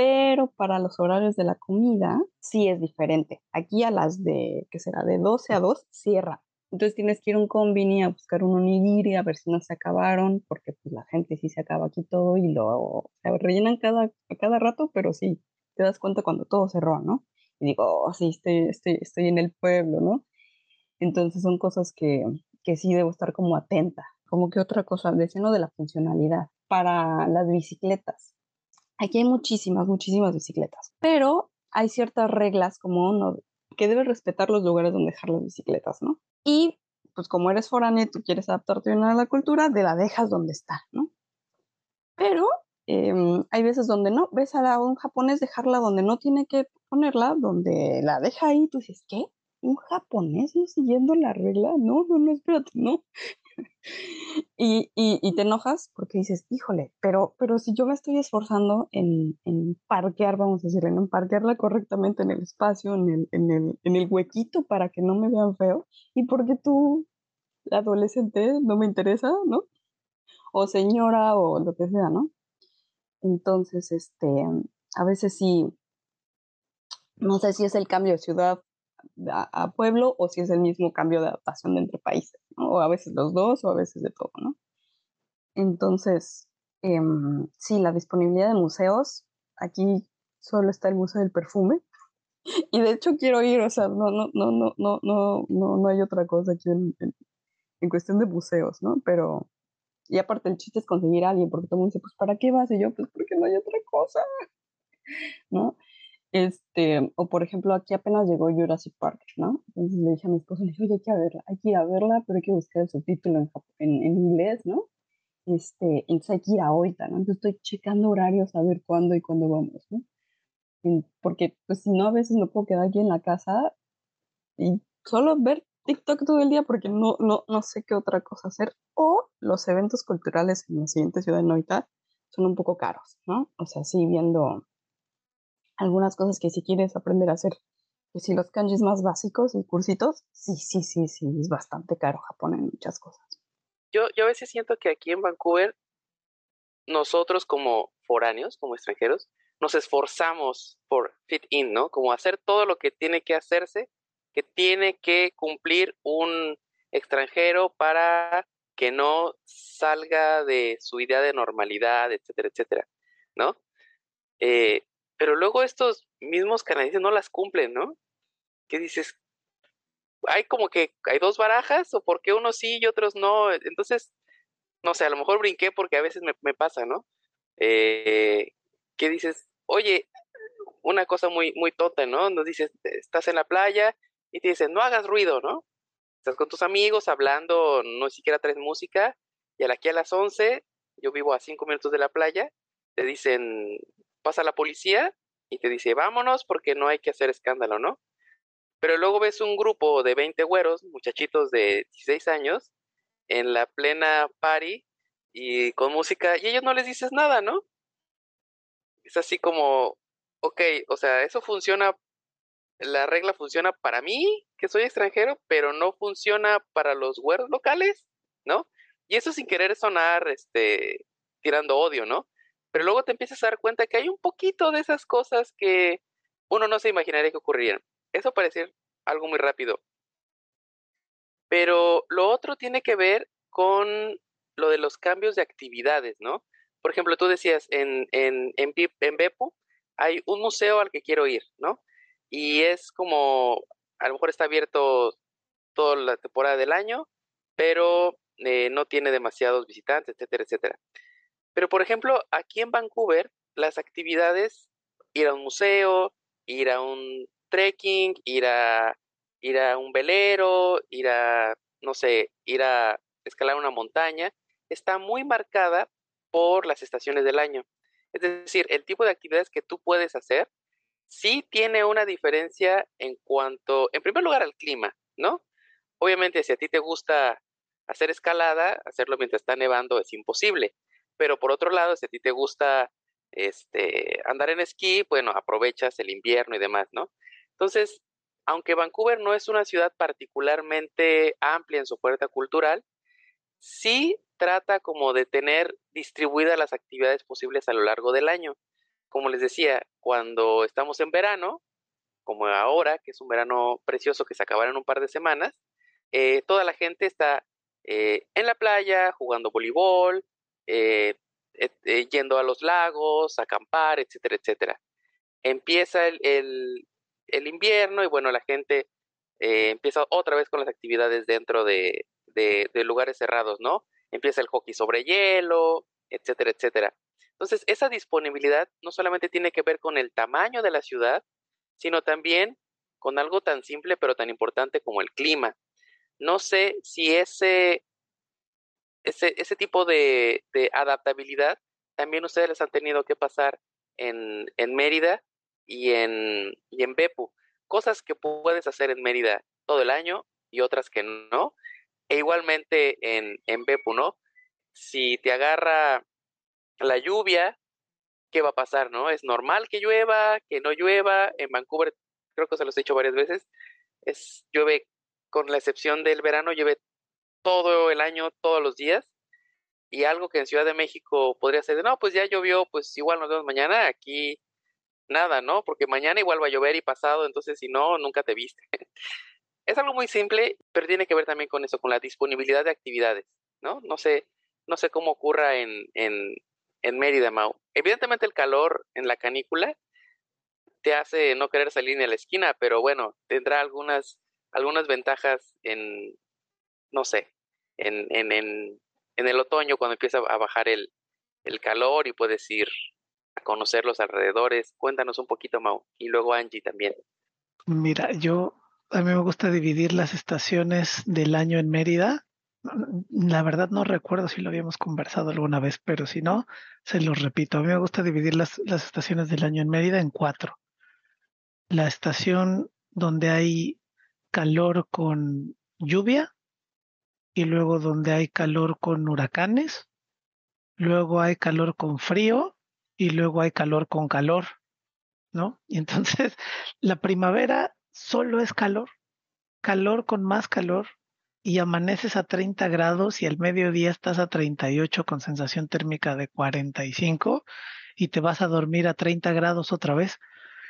pero para los horarios de la comida sí es diferente. Aquí a las de, ¿qué será? De 12 a 2 cierra. Entonces tienes que ir a un combini a buscar un onigiri a ver si no se acabaron, porque pues la gente sí se acaba aquí todo y lo rellenan cada, cada rato, pero sí, te das cuenta cuando todo cerró, ¿no? Y digo, oh, sí, estoy, estoy, estoy en el pueblo, ¿no? Entonces son cosas que, que sí debo estar como atenta. Como que otra cosa, decía de la funcionalidad. Para las bicicletas, Aquí hay muchísimas, muchísimas bicicletas, pero hay ciertas reglas como uno que debe respetar los lugares donde dejar las bicicletas, ¿no? Y pues como eres foráneo tú quieres adaptarte a la cultura, de la dejas donde está, ¿no? Pero em, hay veces donde no, ves a un japonés dejarla donde no tiene que ponerla, donde la deja ahí, tú dices, ¿qué? ¿Un japonés no siguiendo la regla? No, no, no, espérate, no. [LAUGHS] y, y, te enojas porque dices, híjole, pero, pero si yo me estoy esforzando en, en parquear, vamos a decirle, en parquearla correctamente en el espacio, en el, en, el, en el huequito para que no me vean feo, ¿y porque tú, adolescente, no me interesa, no? O señora o lo que sea, ¿no? Entonces, este, a veces sí, no sé si es el cambio de ciudad a, pueblo o si es el mismo cambio de adaptación de entre países, o a veces los dos o a veces de todo, ¿no? Entonces, em, sí, la disponibilidad de museos, aquí solo está el Museo del Perfume, [LAUGHS] y de hecho quiero ir, o sea, no, no, no, no, no, no, no, no hay otra cosa aquí en, en, cuestión de museos, ¿no? Pero, y aparte el chiste es conseguir a alguien, porque todo el mundo dice, pues, ¿para qué vas? Y yo, pues, porque no hay otra cosa, [LAUGHS] ¿no? Este, o por ejemplo, aquí apenas llegó Jurassic Park, ¿no? Entonces le dije a mi esposo, le dije, oye, hay que verla, hay que ir a verla, pero hay que buscar el subtítulo en, en, en inglés, ¿no? Este, entonces hay que ir ahorita, ¿no? Entonces estoy checando horarios a ver cuándo y cuándo vamos, ¿no? porque, pues si no, a veces me puedo quedar aquí en la casa y solo ver TikTok todo el día porque no, no, no sé qué otra cosa hacer. O los eventos culturales en la siguiente ciudad de Noita son un poco caros, ¿no? O sea, sí, viendo algunas cosas que si quieres aprender a hacer, pues si los kanjis más básicos y cursitos, sí, sí, sí, sí, es bastante caro Japón en muchas cosas. Yo, yo a veces siento que aquí en Vancouver, nosotros como foráneos, como extranjeros, nos esforzamos por fit in, ¿no? Como hacer todo lo que tiene que hacerse, que tiene que cumplir un extranjero para que no salga de su idea de normalidad, etcétera, etcétera, ¿no? Eh, pero luego estos mismos canadienses no las cumplen, ¿no? ¿Qué dices? Hay como que hay dos barajas, o por qué unos sí y otros no. Entonces, no sé, a lo mejor brinqué porque a veces me, pasa, ¿no? Eh, ¿Qué dices? Oye, una cosa muy, muy tonta, ¿no? Nos dices, estás en la playa y te dicen, no hagas ruido, ¿no? estás con tus amigos hablando, no siquiera traes música, y aquí a las 11, yo vivo a 5 minutos de la playa, te dicen, pasa la policía y te dice, vámonos porque no hay que hacer escándalo, ¿no? Pero luego ves un grupo de 20 güeros, muchachitos de 16 años, en la plena party y con música, y ellos no les dices nada, ¿no? Es así como, ok, o sea, eso funciona, la regla funciona para mí, que soy extranjero, pero no funciona para los güeros locales, ¿no? Y eso sin querer sonar, este, tirando odio, ¿no? Pero luego te empiezas a dar cuenta que hay un poquito de esas cosas que uno no se imaginaría que ocurrieran. Eso parece algo muy rápido. Pero lo otro tiene que ver con lo de los cambios de actividades, ¿no? Por ejemplo, tú decías, en, en, en, en hay un museo al que quiero ir, ¿no? Y es como, a lo mejor está abierto toda la temporada del año, pero eh, no tiene demasiados visitantes, etcétera, etcétera. Pero, por ejemplo, aquí en Vancouver, las actividades, ir a un museo, ir a un trekking, ir a, ir a un velero, ir a, no sé, ir a escalar una montaña, está muy marcada por las estaciones del año. Es decir, el tipo de actividades que tú puedes hacer sí tiene una diferencia en cuanto, en primer lugar, al clima, ¿no? Obviamente, si a ti te gusta hacer escalada, hacerlo mientras está nevando es imposible. Pero por otro lado, si a ti te gusta este, andar en esquí, bueno, aprovechas el invierno y demás, ¿no? Entonces, aunque Vancouver no es una ciudad particularmente amplia en su oferta cultural, sí trata como de tener distribuidas las actividades posibles a lo largo del año. Como les decía, cuando estamos en verano, como ahora, que es un verano precioso que se acabará en un par de semanas, eh, toda la gente está eh, en la playa, jugando voleibol, eh, yendo a los lagos, a acampar, etcétera, etcétera. Empieza el, el invierno y bueno, la gente empieza otra vez con las actividades dentro de, de, lugares cerrados, ¿no? Empieza el hockey sobre hielo, etcétera, etcétera. Entonces, esa disponibilidad no solamente tiene que ver con el tamaño de la ciudad, sino también con algo tan simple pero tan importante como el clima. No sé si ese, ese, ese tipo de, de, adaptabilidad también ustedes les han tenido que pasar en, en Mérida y en, y en Bepu. Cosas que puedes hacer en Mérida todo el año y otras que no. E igualmente en, en Bepu, ¿no? Si te agarra la lluvia, ¿qué va a pasar, no? Es normal que llueva, que no llueva. En Vancouver, creo que se los he dicho varias veces, es llueve, con la excepción del verano, llueve todo el año, todos los días. Y algo que en Ciudad de México podría ser de, no, pues ya llovió, pues igual nos vemos mañana. Aquí nada, ¿no? Porque mañana igual va a llover y pasado, entonces si no, nunca te viste. [LAUGHS] Es algo muy simple, pero tiene que ver también con eso, con la disponibilidad de actividades, ¿no? No sé, no sé cómo ocurra en, en, en Mérida, Mau. Evidentemente el calor en la canícula te hace no querer salir ni a la esquina, pero bueno, tendrá algunas, algunas ventajas en, no sé, en, en, en, en el otoño cuando empieza a bajar el, el calor y puedes ir a conocer los alrededores. Cuéntanos un poquito, Mau, y luego Angie también. Mira, yo a mí me gusta dividir las estaciones del año en Mérida. La verdad no recuerdo si lo habíamos conversado alguna vez, pero si no, se los repito. A mí me gusta dividir las, las estaciones del año en Mérida en cuatro. La estación donde hay calor con lluvia y luego donde hay calor con huracanes, luego hay calor con frío y luego hay calor con calor, ¿no? Y entonces [LAUGHS] la primavera solo es calor, calor con más calor, y amaneces a 30 grados y al mediodía estás a 38 con sensación térmica de 45 y te vas a dormir a 30 grados otra vez.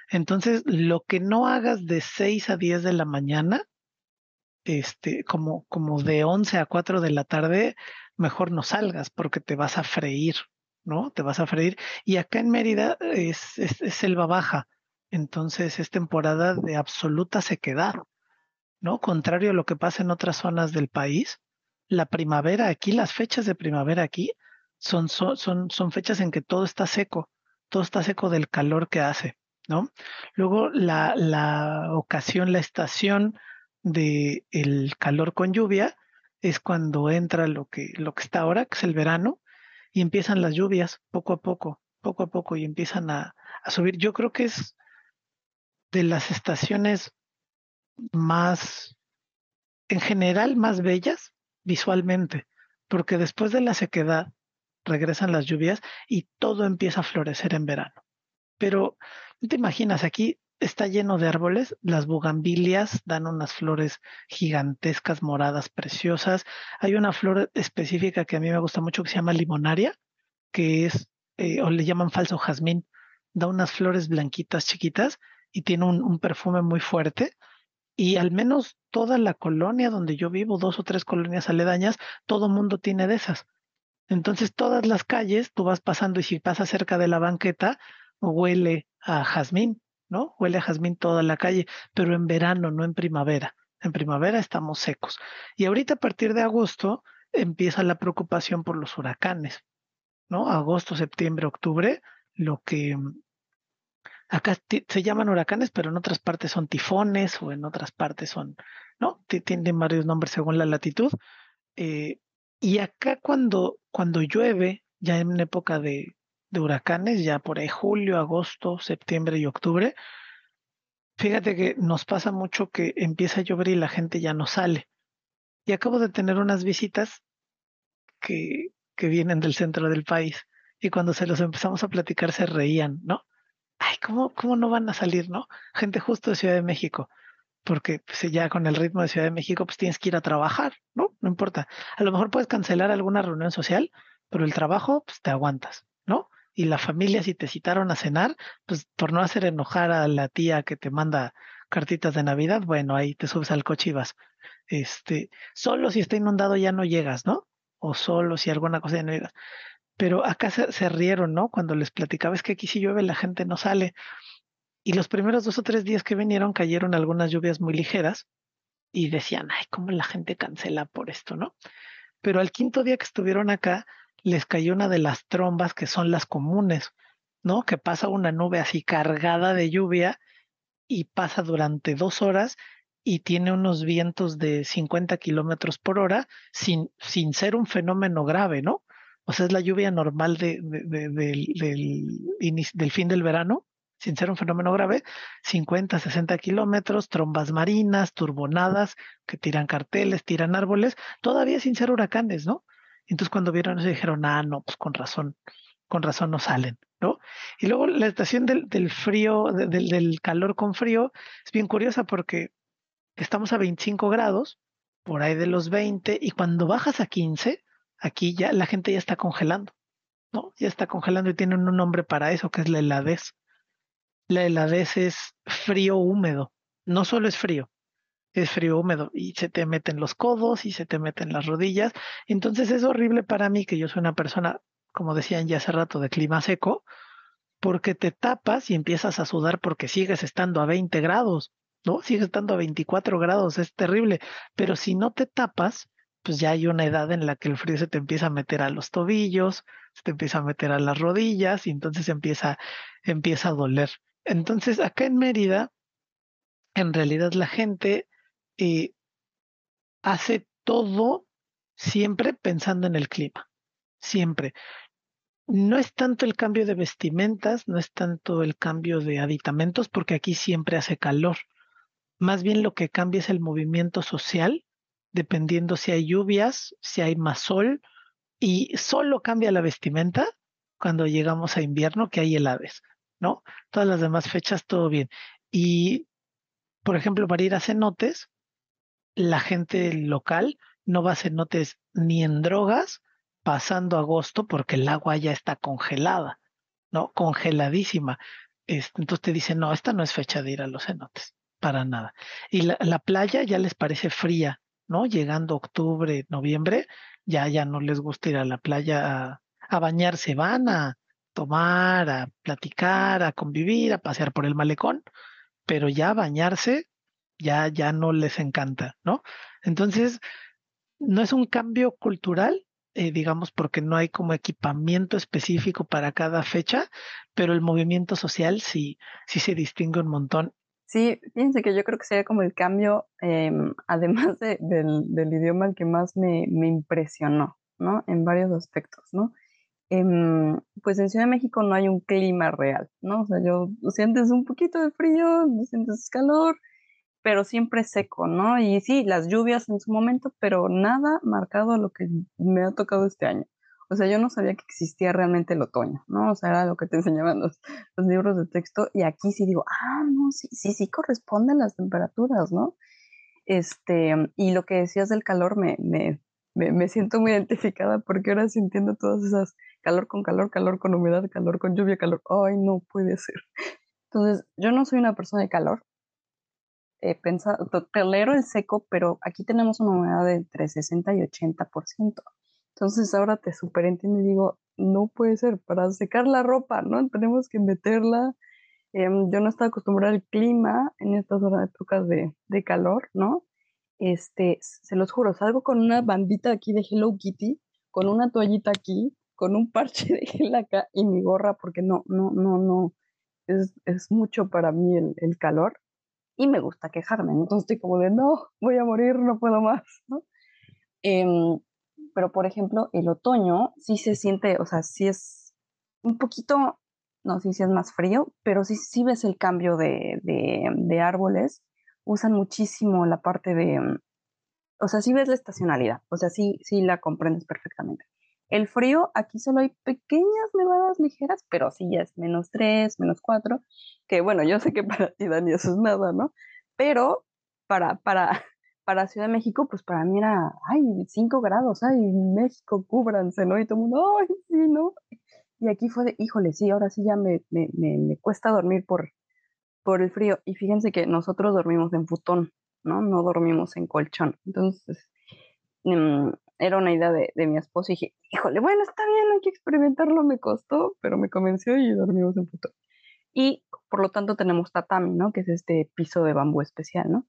Entonces, lo que no hagas de 6 a 10 de la mañana, este, como, como de 11 a 4 de la tarde, mejor no salgas porque te vas a freír, ¿no? Te vas a freír. Y acá en Mérida es, es, es selva baja. Entonces es temporada de absoluta sequedad, ¿no? Contrario a lo que pasa en otras zonas del país, la primavera aquí, las fechas de primavera aquí son, son, son, son fechas en que todo está seco, todo está seco del calor que hace, ¿no? Luego la, la ocasión, la estación de el calor con lluvia es cuando entra lo que, lo que está ahora, que es el verano, y empiezan las lluvias poco a poco, poco a poco, y empiezan a, a subir. Yo creo que es de las estaciones más, en general, más bellas visualmente, porque después de la sequedad regresan las lluvias y todo empieza a florecer en verano. Pero, ¿no te imaginas? Aquí está lleno de árboles, las bugambilias dan unas flores gigantescas, moradas, preciosas. Hay una flor específica que a mí me gusta mucho que se llama limonaria, que es, eh, o le llaman falso jazmín, da unas flores blanquitas chiquitas y tiene un, perfume muy fuerte. Y al menos toda la colonia donde yo vivo, dos o tres colonias aledañas, todo mundo tiene de esas. Entonces todas las calles, tú vas pasando y si pasas cerca de la banqueta, huele a jazmín, ¿no? Huele a jazmín toda la calle, pero en verano, no en primavera. En primavera estamos secos. Y ahorita a partir de agosto empieza la preocupación por los huracanes, ¿no? Agosto, septiembre, octubre, lo que acá se llaman huracanes, pero en otras partes son tifones o en otras partes son, ¿no? Tienen varios nombres según la latitud. Eh, y acá cuando, cuando llueve, ya en época de, de huracanes, ya por ahí julio, agosto, septiembre y octubre, fíjate que nos pasa mucho que empieza a llover y la gente ya no sale. Y acabo de tener unas visitas que, que vienen del centro del país y cuando se los empezamos a platicar se reían, ¿no? Ay, ¿cómo, cómo no van a salir, no? Gente justo de Ciudad de México, porque pues, ya con el ritmo de Ciudad de México pues tienes que ir a trabajar, ¿no? No importa. A lo mejor puedes cancelar alguna reunión social, pero el trabajo pues te aguantas, ¿no? Y la familia si te citaron a cenar, pues por no hacer enojar a la tía que te manda cartitas de Navidad, bueno, ahí te subes al coche y vas. Este, solo si está inundado ya no llegas, ¿no? O solo si alguna cosa ya no llegas. Pero acá se, se rieron, ¿no? Cuando les platicaba, es que aquí si llueve la gente no sale. Y los primeros dos o tres días que vinieron cayeron algunas lluvias muy ligeras y decían, ay, cómo la gente cancela por esto, ¿no? Pero al quinto día que estuvieron acá, les cayó una de las trombas que son las comunes, ¿no? Que pasa una nube así cargada de lluvia y pasa durante dos horas y tiene unos vientos de 50 kilómetros por hora sin, sin ser un fenómeno grave, ¿no? O sea, es la lluvia normal de, del, del fin del verano, sin ser un fenómeno grave, 50, 60 kilómetros, trombas marinas, turbonadas que tiran carteles, tiran árboles, todavía sin ser huracanes, ¿no? Entonces cuando vieron eso dijeron, ah, no, pues con razón, con razón no salen, ¿no? Y luego la estación del, frío, del, del calor con frío, es bien curiosa porque estamos a 25 grados, por ahí de los 20, y cuando bajas a 15, aquí ya la gente ya está congelando, ¿no? Ya está congelando y tienen un nombre para eso, que es la heladez. La heladez es frío húmedo, no solo es frío, es frío húmedo y se te meten los codos y se te meten las rodillas. Entonces es horrible para mí que yo soy una persona, como decían ya hace rato, de clima seco, porque te tapas y empiezas a sudar porque sigues estando a 20 grados, ¿no? Sigues estando a 24 grados, es terrible. Pero si no te tapas, pues ya hay una edad en la que el frío se te empieza a meter a los tobillos, se te empieza a meter a las rodillas y entonces empieza, empieza a doler. Entonces acá en Mérida, en realidad la gente eh, hace todo siempre pensando en el clima, siempre. No es tanto el cambio de vestimentas, no es tanto el cambio de aditamentos, porque aquí siempre hace calor. Más bien lo que cambia es el movimiento social, dependiendo si hay lluvias, si hay más sol, y solo cambia la vestimenta cuando llegamos a invierno, que hay helaves, ¿no? Todas las demás fechas, todo bien. Y, por ejemplo, para ir a cenotes, la gente local no va a cenotes ni en drogas pasando agosto porque el agua ya está congelada, ¿no? Congeladísima. entonces te dicen, no, esta no es fecha de ir a los cenotes, para nada. Y la, la playa ya les parece fría, ¿no? Llegando octubre, noviembre, ya, ya no les gusta ir a la playa a, a bañarse, van a tomar, a platicar, a convivir, a pasear por el malecón, pero ya bañarse ya, ya no les encanta, ¿no? Entonces, no es un cambio cultural, eh, digamos, porque no hay como equipamiento específico para cada fecha, pero el movimiento social sí, sí se distingue un montón. Sí, fíjense que yo creo que sería como el cambio, em, [LAUGHS] además del, del, idioma, el que más me, me, impresionó, ¿no? En varios aspectos, ¿no? Em, pues en Ciudad de México no hay un clima real, ¿no? O sea, yo sientes un poquito de frío, sientes calor, pero siempre seco, ¿no? Y sí, las lluvias en su momento, pero nada marcado a lo que me ha tocado este año. O sea, yo no sabía que existía realmente el otoño, ¿no? O sea, era lo que te [LAUGHS] enseñaban los, los libros de texto y aquí sí digo, ah, no, sí, sí, sí corresponden las temperaturas, ¿no? Este, y lo que decías del calor me, me, me, me siento muy identificada porque ahora sintiendo todas esas calor con calor, calor con humedad, calor con lluvia, calor, ay, no puede ser. Entonces, yo no soy una persona de calor, eh, pensado, tolero el seco, pero aquí tenemos una humedad de entre 60 y 80%. Entonces ahora te superentiendo y digo, no puede ser, para secar la ropa, ¿no? Tenemos que meterla. Em, yo no estaba acostumbrada al clima en estas épocas de, de calor, ¿no? Este, se los juro, salgo con una bandita aquí de Hello Kitty, con una toallita aquí, con un parche de gel acá y mi gorra, porque no, no, no, no, es, es mucho para mí el, el calor y me gusta quejarme. Entonces estoy como de, no, voy a morir, no puedo más. Em, pero, por ejemplo, el otoño sí se siente, o sea, sí es un poquito, no sé si es más frío, pero sí, sí ves el cambio de, de, de árboles. Usan muchísimo la parte de, o sea, sí ves la estacionalidad, o sea, sí, sí la comprendes perfectamente. El frío, aquí solo hay pequeñas nevadas ligeras, pero sí ya es menos 3, menos 4, que bueno, yo sé que para ti, Dani, eso es nada, ¿no? Pero para, para, [LAUGHS] para Ciudad de México, pues para mí era, ay, 5 grados, ay, México, cúbranse, ¿no? Y todo el mundo, ay, sí, ¿no? Y aquí fue de, híjole, sí, ahora sí ya me, me, me, cuesta dormir por, por el frío. Y fíjense que nosotros dormimos en futón, ¿no? No dormimos en colchón. Entonces, mm, era una idea de, de, mi esposo y dije, híjole, bueno, está bien, hay que experimentarlo, me costó, pero me convenció y dormimos en puto. Y por lo tanto tenemos tatami, ¿no? Que es este piso de bambú especial, ¿no?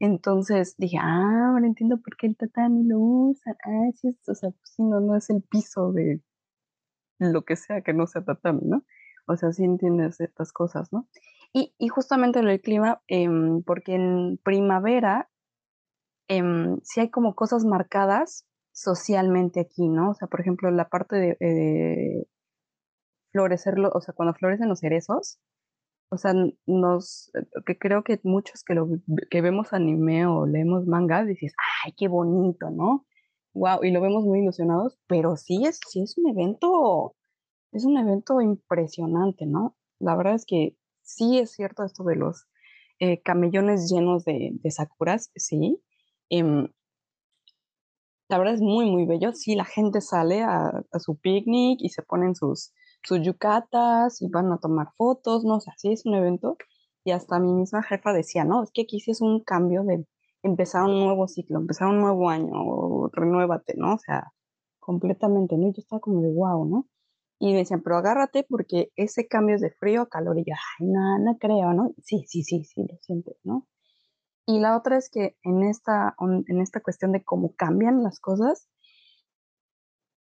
Entonces dije, ah, ahora entiendo por qué el tatami lo usan. Ah, sí, es, o sea, pues no, no es el piso de lo que sea que no sea tatami, ¿no? O sea, sí entiendes estas cosas, ¿no? Y, y justamente el clima, eh, porque en primavera eh, sí hay como cosas marcadas socialmente aquí, ¿no? O sea, por ejemplo, la parte de, eh, florecerlo, o sea, cuando florecen los cerezos, o sea, nos, que creo que muchos que, lo, que vemos anime o leemos manga, dices, ay, qué bonito, ¿no? Wow, y lo vemos muy ilusionados, pero sí es, sí es un evento, es un evento impresionante, ¿no? La verdad es que sí es cierto esto de los eh, camellones llenos de, de sakuras, sí. Eh, la verdad es muy, muy bello. Sí, la gente sale a, su picnic y se ponen sus, sus yucatas y van a tomar fotos, ¿no? O sea, sí es un evento. Y hasta mi misma jefa decía, no, es que aquí sí es un cambio de empezar un nuevo ciclo, empezar un nuevo año, renuévate, ¿no? O sea, completamente, ¿no? Yo estaba como de wow, ¿no? Y me decían, pero agárrate porque ese cambio es de frío a calor. Y yo, ay, no, no creo, ¿no? Sí, sí, sí, sí, lo sientes, ¿no? Y la otra es que en esta, en esta cuestión de cómo cambian las cosas,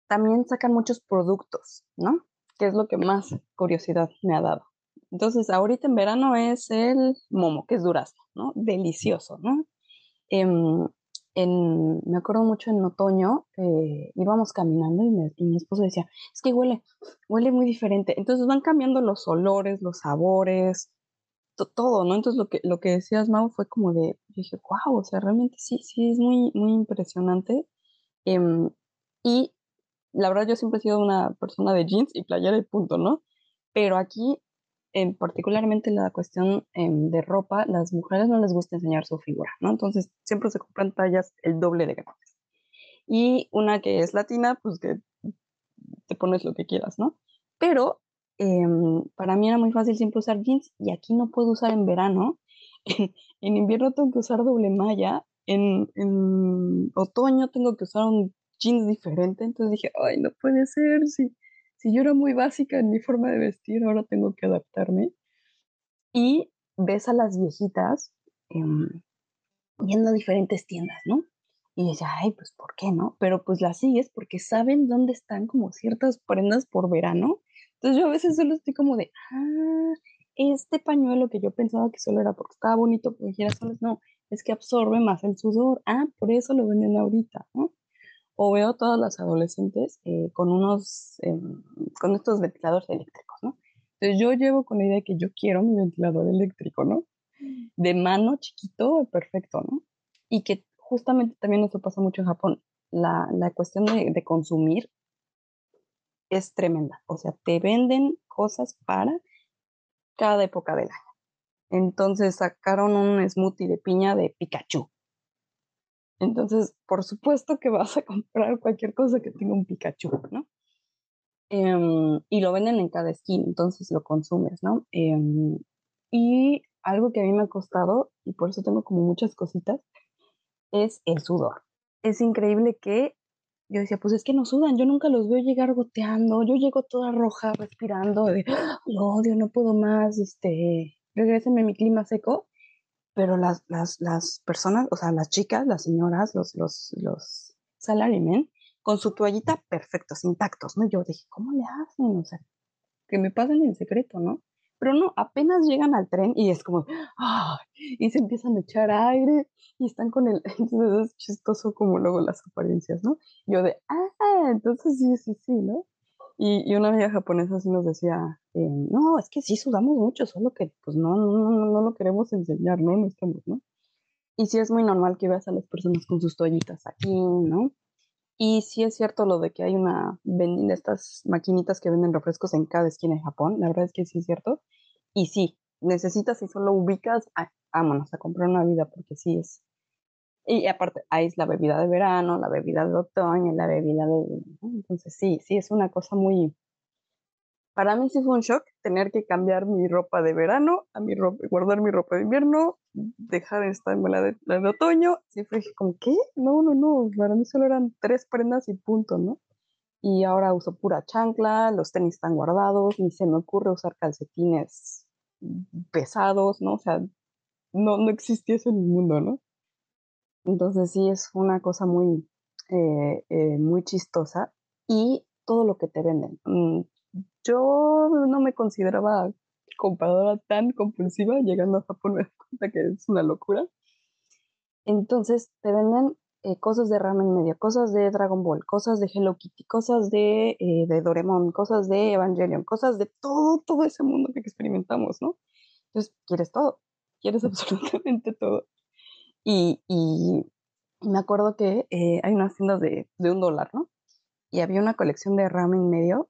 también sacan muchos productos, ¿no? Que es lo que más curiosidad me ha dado. Entonces, ahorita en verano es el momo, que es durazno, ¿no? Delicioso, ¿no? Em, en, me acuerdo mucho en otoño, eh, íbamos caminando y, y, mi esposo decía, es que huele, huele muy diferente. Entonces van cambiando los olores, los sabores, todo, ¿no? Entonces lo que, lo que decías, Mau, fue como de, dije, wow, o sea, realmente sí, sí es muy, muy impresionante. Em, y la verdad yo siempre he sido una persona de jeans y playera y punto, ¿no? Pero aquí, en particularmente la cuestión em, de ropa, las mujeres no les gusta enseñar su figura, ¿no? Entonces siempre se compran tallas el doble de grandes. Y una que es latina, pues que te pones lo que quieras, ¿no? Pero Em, para mí era muy fácil siempre usar jeans y aquí no puedo usar en verano. [LAUGHS] en invierno tengo que usar doble malla. En, en, otoño tengo que usar un jeans diferente. Entonces dije, ay, no puede ser. Si, si yo era muy básica en mi forma de vestir, ahora tengo que adaptarme. Y ves a las viejitas eh, yendo a diferentes tiendas, ¿no? Y dices, ay, pues ¿por qué no? Pero pues las sigues porque saben dónde están como ciertas prendas por verano entonces yo a veces solo estoy como de, ah, este pañuelo que yo pensaba que solo era porque estaba bonito, porque girasoles, no, es que absorbe más el sudor. Ah, por eso lo venden ahorita, ¿no? O veo todas las adolescentes eh, con unos, em, con estos ventiladores eléctricos, ¿no? Entonces yo llevo con la idea de que yo quiero mi ventilador eléctrico, ¿no? De mano, chiquito, perfecto, ¿no? Y que justamente también eso pasa mucho en Japón. La, la cuestión de, de consumir es tremenda. O sea, te venden cosas para cada época del año. Entonces sacaron un smoothie de piña de Pikachu. Entonces, por supuesto que [LAUGHS] vas a comprar cualquier cosa que tenga un Pikachu, ¿no? Em, y lo venden en cada esquina, entonces lo consumes, ¿no? Em, y algo que a mí me ha costado, y por eso tengo como muchas cositas, es el sudor. Es increíble que yo decía, pues es que no sudan, yo nunca los veo llegar goteando, yo llego toda roja, respirando, de, lo odio, no puedo más, este, regrésenme mi clima seco, pero las, las, las personas, o sea, las chicas, las señoras, los, los, los salarymen, con su toallita perfectos, intactos, ¿no? Yo dije, ¿cómo le hacen? O sea, que me pasen en secreto, ¿no? Pero no, apenas llegan al tren y es como, ¡ay! y se empiezan a echar aire y están con el, [LAUGHS] entonces es chistoso como luego las apariencias, ¿no? Yo de, ah, entonces sí, sí, sí, ¿no? Y, y una amiga japonesa sí nos decía, eh, no, es que sí sudamos mucho, solo que pues no, no, no, no lo queremos enseñar. No estamos, ¿no? Y sí es muy normal que veas a las personas con sus toallitas aquí, ¿no? Y sí es cierto lo de que hay una vendida, estas maquinitas que venden refrescos en cada esquina de Japón, la verdad es que sí es cierto. Y sí, necesitas y solo ubicas, ah, vámonos a comprar una vida porque sí es. Y aparte, ahí es la bebida de verano, la bebida de otoño, la bebida de... Entonces sí, sí es una cosa muy, para mí sí fue un shock tener que cambiar mi ropa de verano a mi ropa, guardar mi ropa de invierno, dejar esta de, la de otoño. Sí fue como, ¿qué? No, no, no, para mí solo eran tres prendas y punto, ¿no? Y ahora uso pura chancla, los tenis están guardados, ni se me ocurre usar calcetines pesados, ¿no? O sea, no, no existía eso en el mundo, ¿no? Entonces sí es una cosa muy, eh, eh, muy chistosa y todo lo que te venden. Mm, yo no me consideraba compradora tan compulsiva, llegando a Japón me [LAUGHS] doy cuenta que es una locura. Entonces te venden eh, cosas de ramen medio, cosas de Dragon Ball, cosas de Hello Kitty, cosas de, eh, de Doremon, cosas de Evangelion, cosas de todo, todo ese mundo que experimentamos, ¿no? Entonces, quieres todo, quieres [LAUGHS] absolutamente todo. Y, y, me acuerdo que eh, hay unas tiendas de, de un dólar, ¿no? Y había una colección de ramen medio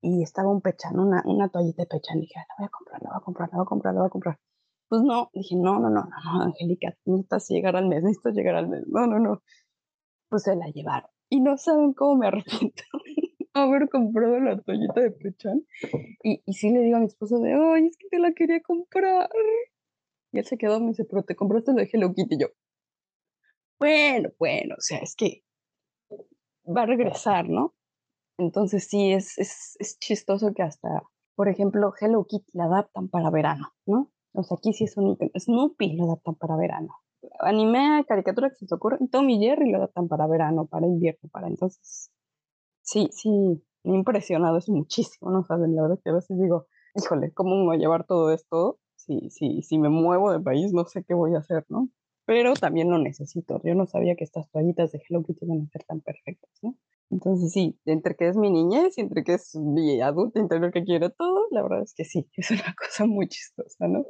y estaba un pechan, una, una toallita de pechan. Y dije, la voy a comprar, la voy a comprar, la voy a comprar, la voy a comprar. Pues no, dije, no, no, no, no, no, Angélica, necesitas llegar al mes, necesitas llegar al mes. No, no, no. Pues se la llevaron. Y no saben cómo me arrepiento [LAUGHS] haber comprado la toallita de pechan. Y, y sí le digo a mi esposo de, ay, es que te la quería comprar. Y él se quedó, me dice, pero te compraste lo de Hello Kitty. Y yo, bueno, bueno, o sea, es que va a regresar, ¿no? Entonces sí, es, es, es chistoso que hasta, por ejemplo, Hello Kitty la adaptan para verano, ¿no? O sea, aquí sí es un Snoopy lo adaptan para verano. Anime, caricatura que se te ocurre, Tom y Jerry lo adaptan para verano, para invierno, para entonces. Sí, sí, me ha impresionado eso muchísimo, ¿no? Saben, la verdad que a veces digo, híjole, ¿cómo me voy a llevar todo esto? Si, si, si me muevo de país, no sé qué voy a hacer, ¿no? Pero también lo necesito. Yo no sabía que estas toallitas de Hello Kitty iban a ser tan perfectas, ¿no? Entonces sí, entre que es mi niñez y entre que es mi adulto interior que quiere todo, la verdad es que sí, [LAUGHS] es una cosa muy chistosa, ¿no?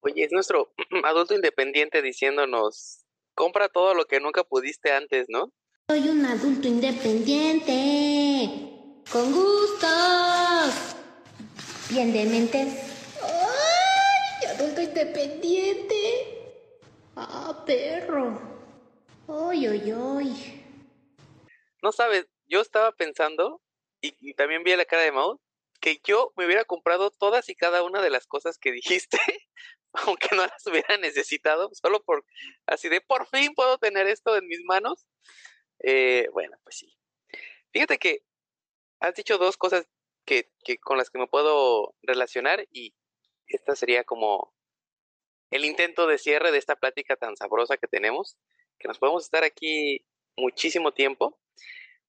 Oye, es nuestro [CLEARS THROAT] adulto independiente diciéndonos, compra todo lo que nunca pudiste antes, ¿no? Soy un adulto independiente, con gustos, bien de mentes. ¡Ay! Adulto independiente. Ah, perro. ¡Ay, ay, ay! No sabes, yo estaba pensando, y, también vi la cara de Maud, que yo me hubiera comprado todas y cada una de las cosas que dijiste, [LAUGHS] aunque no las hubiera necesitado, solo por, así de, por fin puedo tener esto en mis manos. Eh, bueno, pues sí. Fíjate que has dicho dos cosas que, que con las que me puedo relacionar y esta sería como el intento de cierre de esta plática tan sabrosa que tenemos, que nos podemos estar aquí muchísimo tiempo.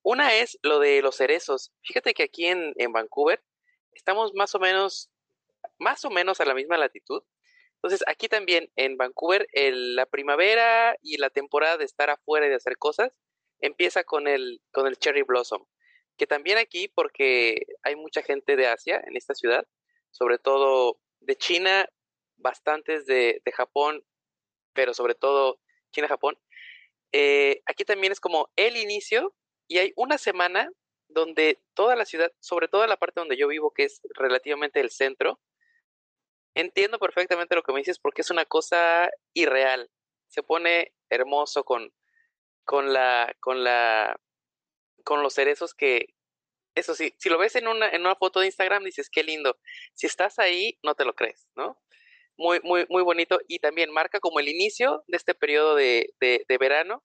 Una es lo de los cerezos. Fíjate que aquí en, en Vancouver estamos más o menos más o menos a la misma latitud. Entonces, aquí también en Vancouver, la primavera y la temporada de estar afuera y de hacer cosas empieza con el, con el cherry blossom, que también aquí, porque hay mucha gente de Asia en esta ciudad, sobre todo de China, bastantes de, de Japón, pero sobre todo China-Japón. Eh, aquí también es como el inicio y hay una semana donde toda la ciudad, sobre todo la parte donde yo vivo, que es relativamente el centro, entiendo perfectamente lo que me dices porque es una cosa irreal. Se pone hermoso con, con la, con la, con los cerezos que, eso sí, si lo ves en una, en una foto de Instagram dices qué lindo. Si estás ahí, no te lo crees, ¿no? Muy, muy, muy bonito y también marca como el inicio de este periodo de, de, verano.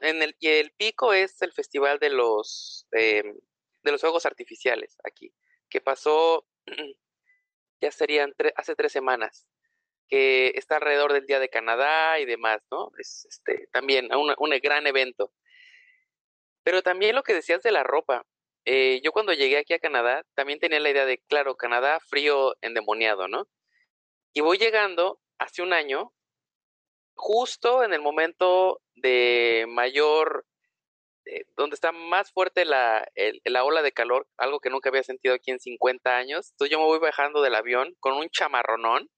En el, y el pico es el festival de los, em, de los fuegos artificiales aquí, que pasó, [CLEARS THROAT] ya serían hace tres semanas, que está alrededor del Día de Canadá y demás, ¿no? Es este, también un, un gran evento. Pero también lo que decías de la ropa, eh, yo cuando llegué aquí a Canadá también tenía la idea de, claro, Canadá frío endemoniado, ¿no? Y voy llegando hace un año, justo en el momento de mayor, eh, donde está más fuerte la, la ola de calor, algo que nunca había sentido aquí en 50 años. Entonces yo me voy bajando del avión con un chamarronón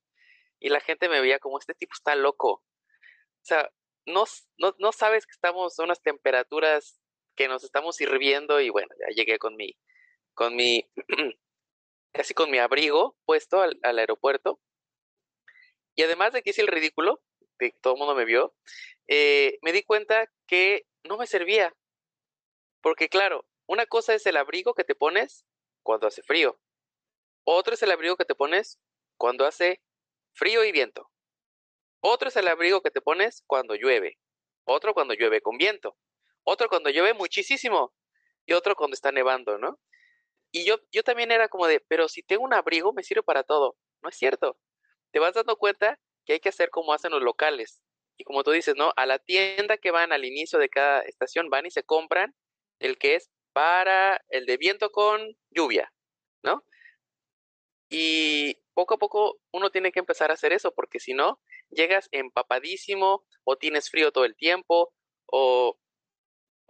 y la gente me veía como este tipo está loco. O sea, no, no, no sabes que estamos a unas temperaturas que nos estamos sirviendo y bueno, ya llegué con mi, con mi, [CLEARS THROAT] casi con mi abrigo puesto al, aeropuerto. Y además de que hice el ridículo, que todo el mundo me vio, eh, me di cuenta que no me servía. Porque claro, una cosa es el abrigo que te pones cuando hace frío. Otro es el abrigo que te pones cuando hace frío y viento. Otro es el abrigo que te pones cuando llueve. Otro cuando llueve con viento otro cuando llueve muchísimo y otro cuando está nevando, ¿no? Y yo, yo también era como de, pero si tengo un abrigo me sirve para todo. No es cierto. Te vas dando cuenta que hay que hacer como hacen los locales. Y como tú dices, ¿no? A la tienda que van al inicio de cada estación van y se compran el que es para el de viento con lluvia, ¿no? Y poco a poco uno tiene que empezar a hacer eso, porque si no, llegas empapadísimo o tienes frío todo el tiempo o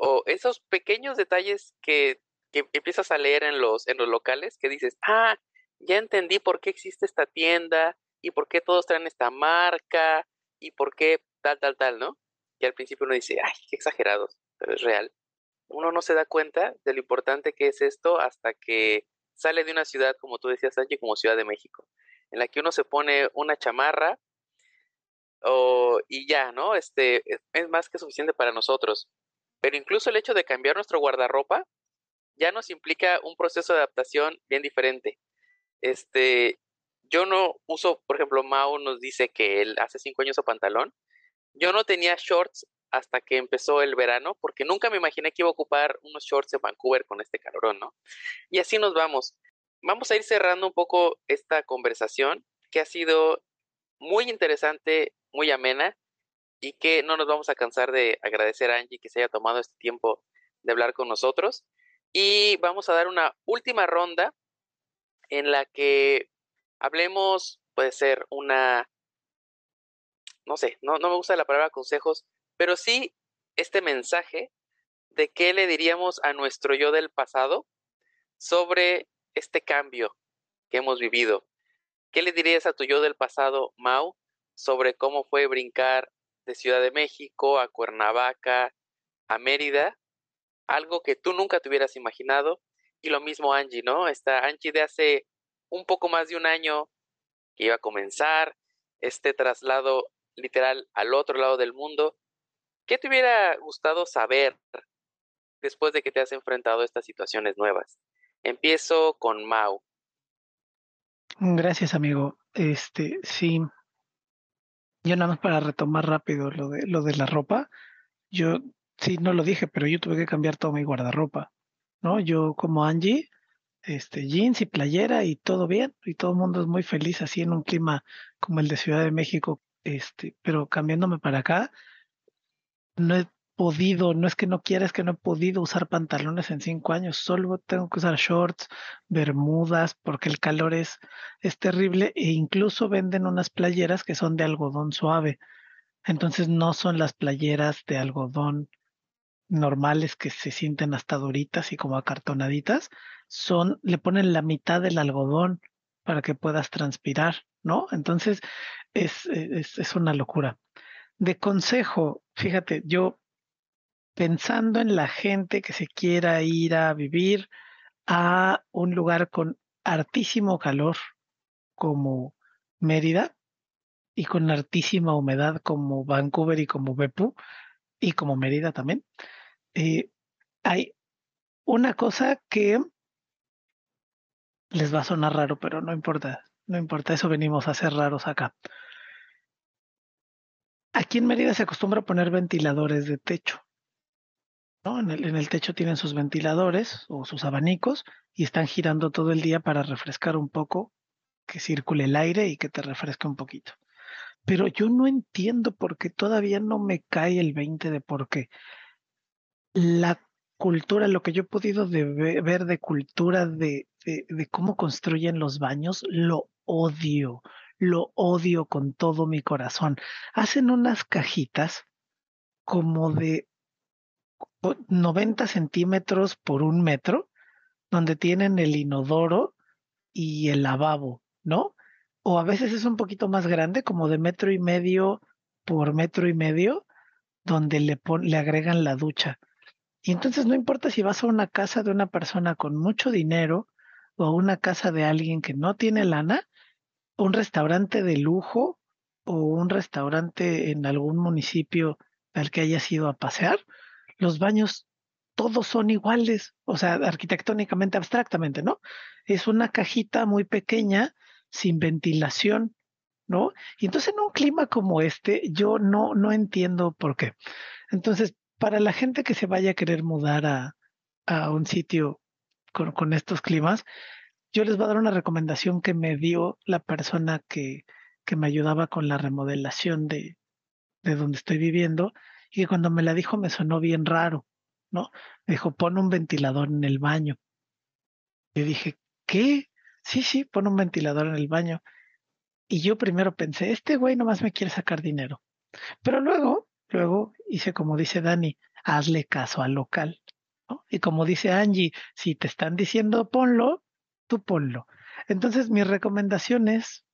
o esos pequeños detalles que, que empiezas a leer en los, en los locales, que dices, ah, ya entendí por qué existe esta tienda y por qué todos traen esta marca y por qué tal, tal, tal, ¿no? Y al principio uno dice, ay, qué exagerados, pero es real. Uno no se da cuenta de lo importante que es esto hasta que sale de una ciudad, como tú decías, Sánchez, como Ciudad de México, en la que uno se pone una chamarra o, y ya, ¿no? Este, es más que suficiente para nosotros. Pero incluso el hecho de cambiar nuestro guardarropa ya nos implica un proceso de adaptación bien diferente. Este, yo no uso, por ejemplo, Mao nos dice que él hace cinco años usó pantalón. Yo no tenía shorts hasta que empezó el verano, porque nunca me imaginé que iba a ocupar unos shorts en Vancouver con este calorón, ¿no? Y así nos vamos. Vamos a ir cerrando un poco esta conversación que ha sido muy interesante, muy amena y que no nos vamos a cansar de agradecer a Angie que se haya tomado este tiempo de hablar con nosotros. Y vamos a dar una última ronda en la que hablemos, puede ser una, no sé, no, no me gusta la palabra consejos, pero sí este mensaje de qué le diríamos a nuestro yo del pasado sobre este cambio que hemos vivido. ¿Qué le dirías a tu yo del pasado, Mau, sobre cómo fue brincar de Ciudad de México a Cuernavaca, a Mérida, algo que tú nunca te hubieras imaginado. Y lo mismo Angie, ¿no? Está Angie de hace un poco más de un año que iba a comenzar este traslado literal al otro lado del mundo. ¿Qué te hubiera gustado saber después de que te has enfrentado a estas situaciones nuevas? Empiezo con Mau. Gracias, amigo. Este, sí, yo nada más para retomar rápido lo de, lo de la ropa, yo sí no lo dije, pero yo tuve que cambiar todo mi guardarropa, ¿no? Yo como Angie, este, jeans y playera y todo bien, y todo el mundo es muy feliz así en un clima como el de Ciudad de México, este, pero cambiándome para acá, no podido, no es que no quiera, es que no he podido usar pantalones en cinco años, solo tengo que usar shorts, bermudas, porque el calor es, es terrible e incluso venden unas playeras que son de algodón suave. Entonces no son las playeras de algodón normales que se sienten hasta duritas y como acartonaditas, son, le ponen la mitad del algodón para que puedas transpirar, ¿no? Entonces es, es, es una locura. De consejo, fíjate, yo pensando en la gente que se quiera ir a vivir a un lugar con hartísimo calor como Mérida y con hartísima humedad como Vancouver y como Beppu y como Mérida también. Eh, hay una cosa que les va a sonar raro, pero no importa, no importa, eso venimos a ser raros acá. Aquí en Mérida se acostumbra a poner ventiladores de techo. ¿no? En, el, techo tienen sus ventiladores o sus abanicos y están girando todo el día para refrescar un poco, que circule el aire y que te refresque un poquito. Pero yo no entiendo por qué todavía no me cae el 20 de por qué. La cultura, lo que yo he podido ver de cultura de, de, de cómo construyen los baños, lo odio, lo odio con todo mi corazón. Hacen unas cajitas como de 90 centímetros por un metro, donde tienen el inodoro y el lavabo, ¿no? O a veces es un poquito más grande, como de metro y medio por metro y medio, donde le, pon, le agregan la ducha. Y entonces no importa si vas a una casa de una persona con mucho dinero o a una casa de alguien que no tiene lana, un restaurante de lujo o un restaurante en algún municipio al que hayas ido a pasear, los baños todos son iguales, o sea, arquitectónicamente, abstractamente, ¿no? Es una cajita muy pequeña, sin ventilación, ¿no? Y entonces en un clima como este, yo no, no entiendo por qué. Entonces, para la gente que se vaya a querer mudar a, a un sitio con, estos climas, yo les voy a dar una recomendación que me dio la persona que, que me ayudaba con la remodelación de, de donde estoy viviendo y que cuando me la dijo me sonó bien raro, ¿no? Me dijo, pon un ventilador en el baño. Y dije, ¿qué? Sí, sí, pon un ventilador en el baño. Y yo primero pensé, este güey nomás me quiere sacar dinero. Pero luego, luego hice como dice Dani, hazle caso al local. Y como dice Angie, si te están diciendo ponlo, tú ponlo. Entonces mi recomendación es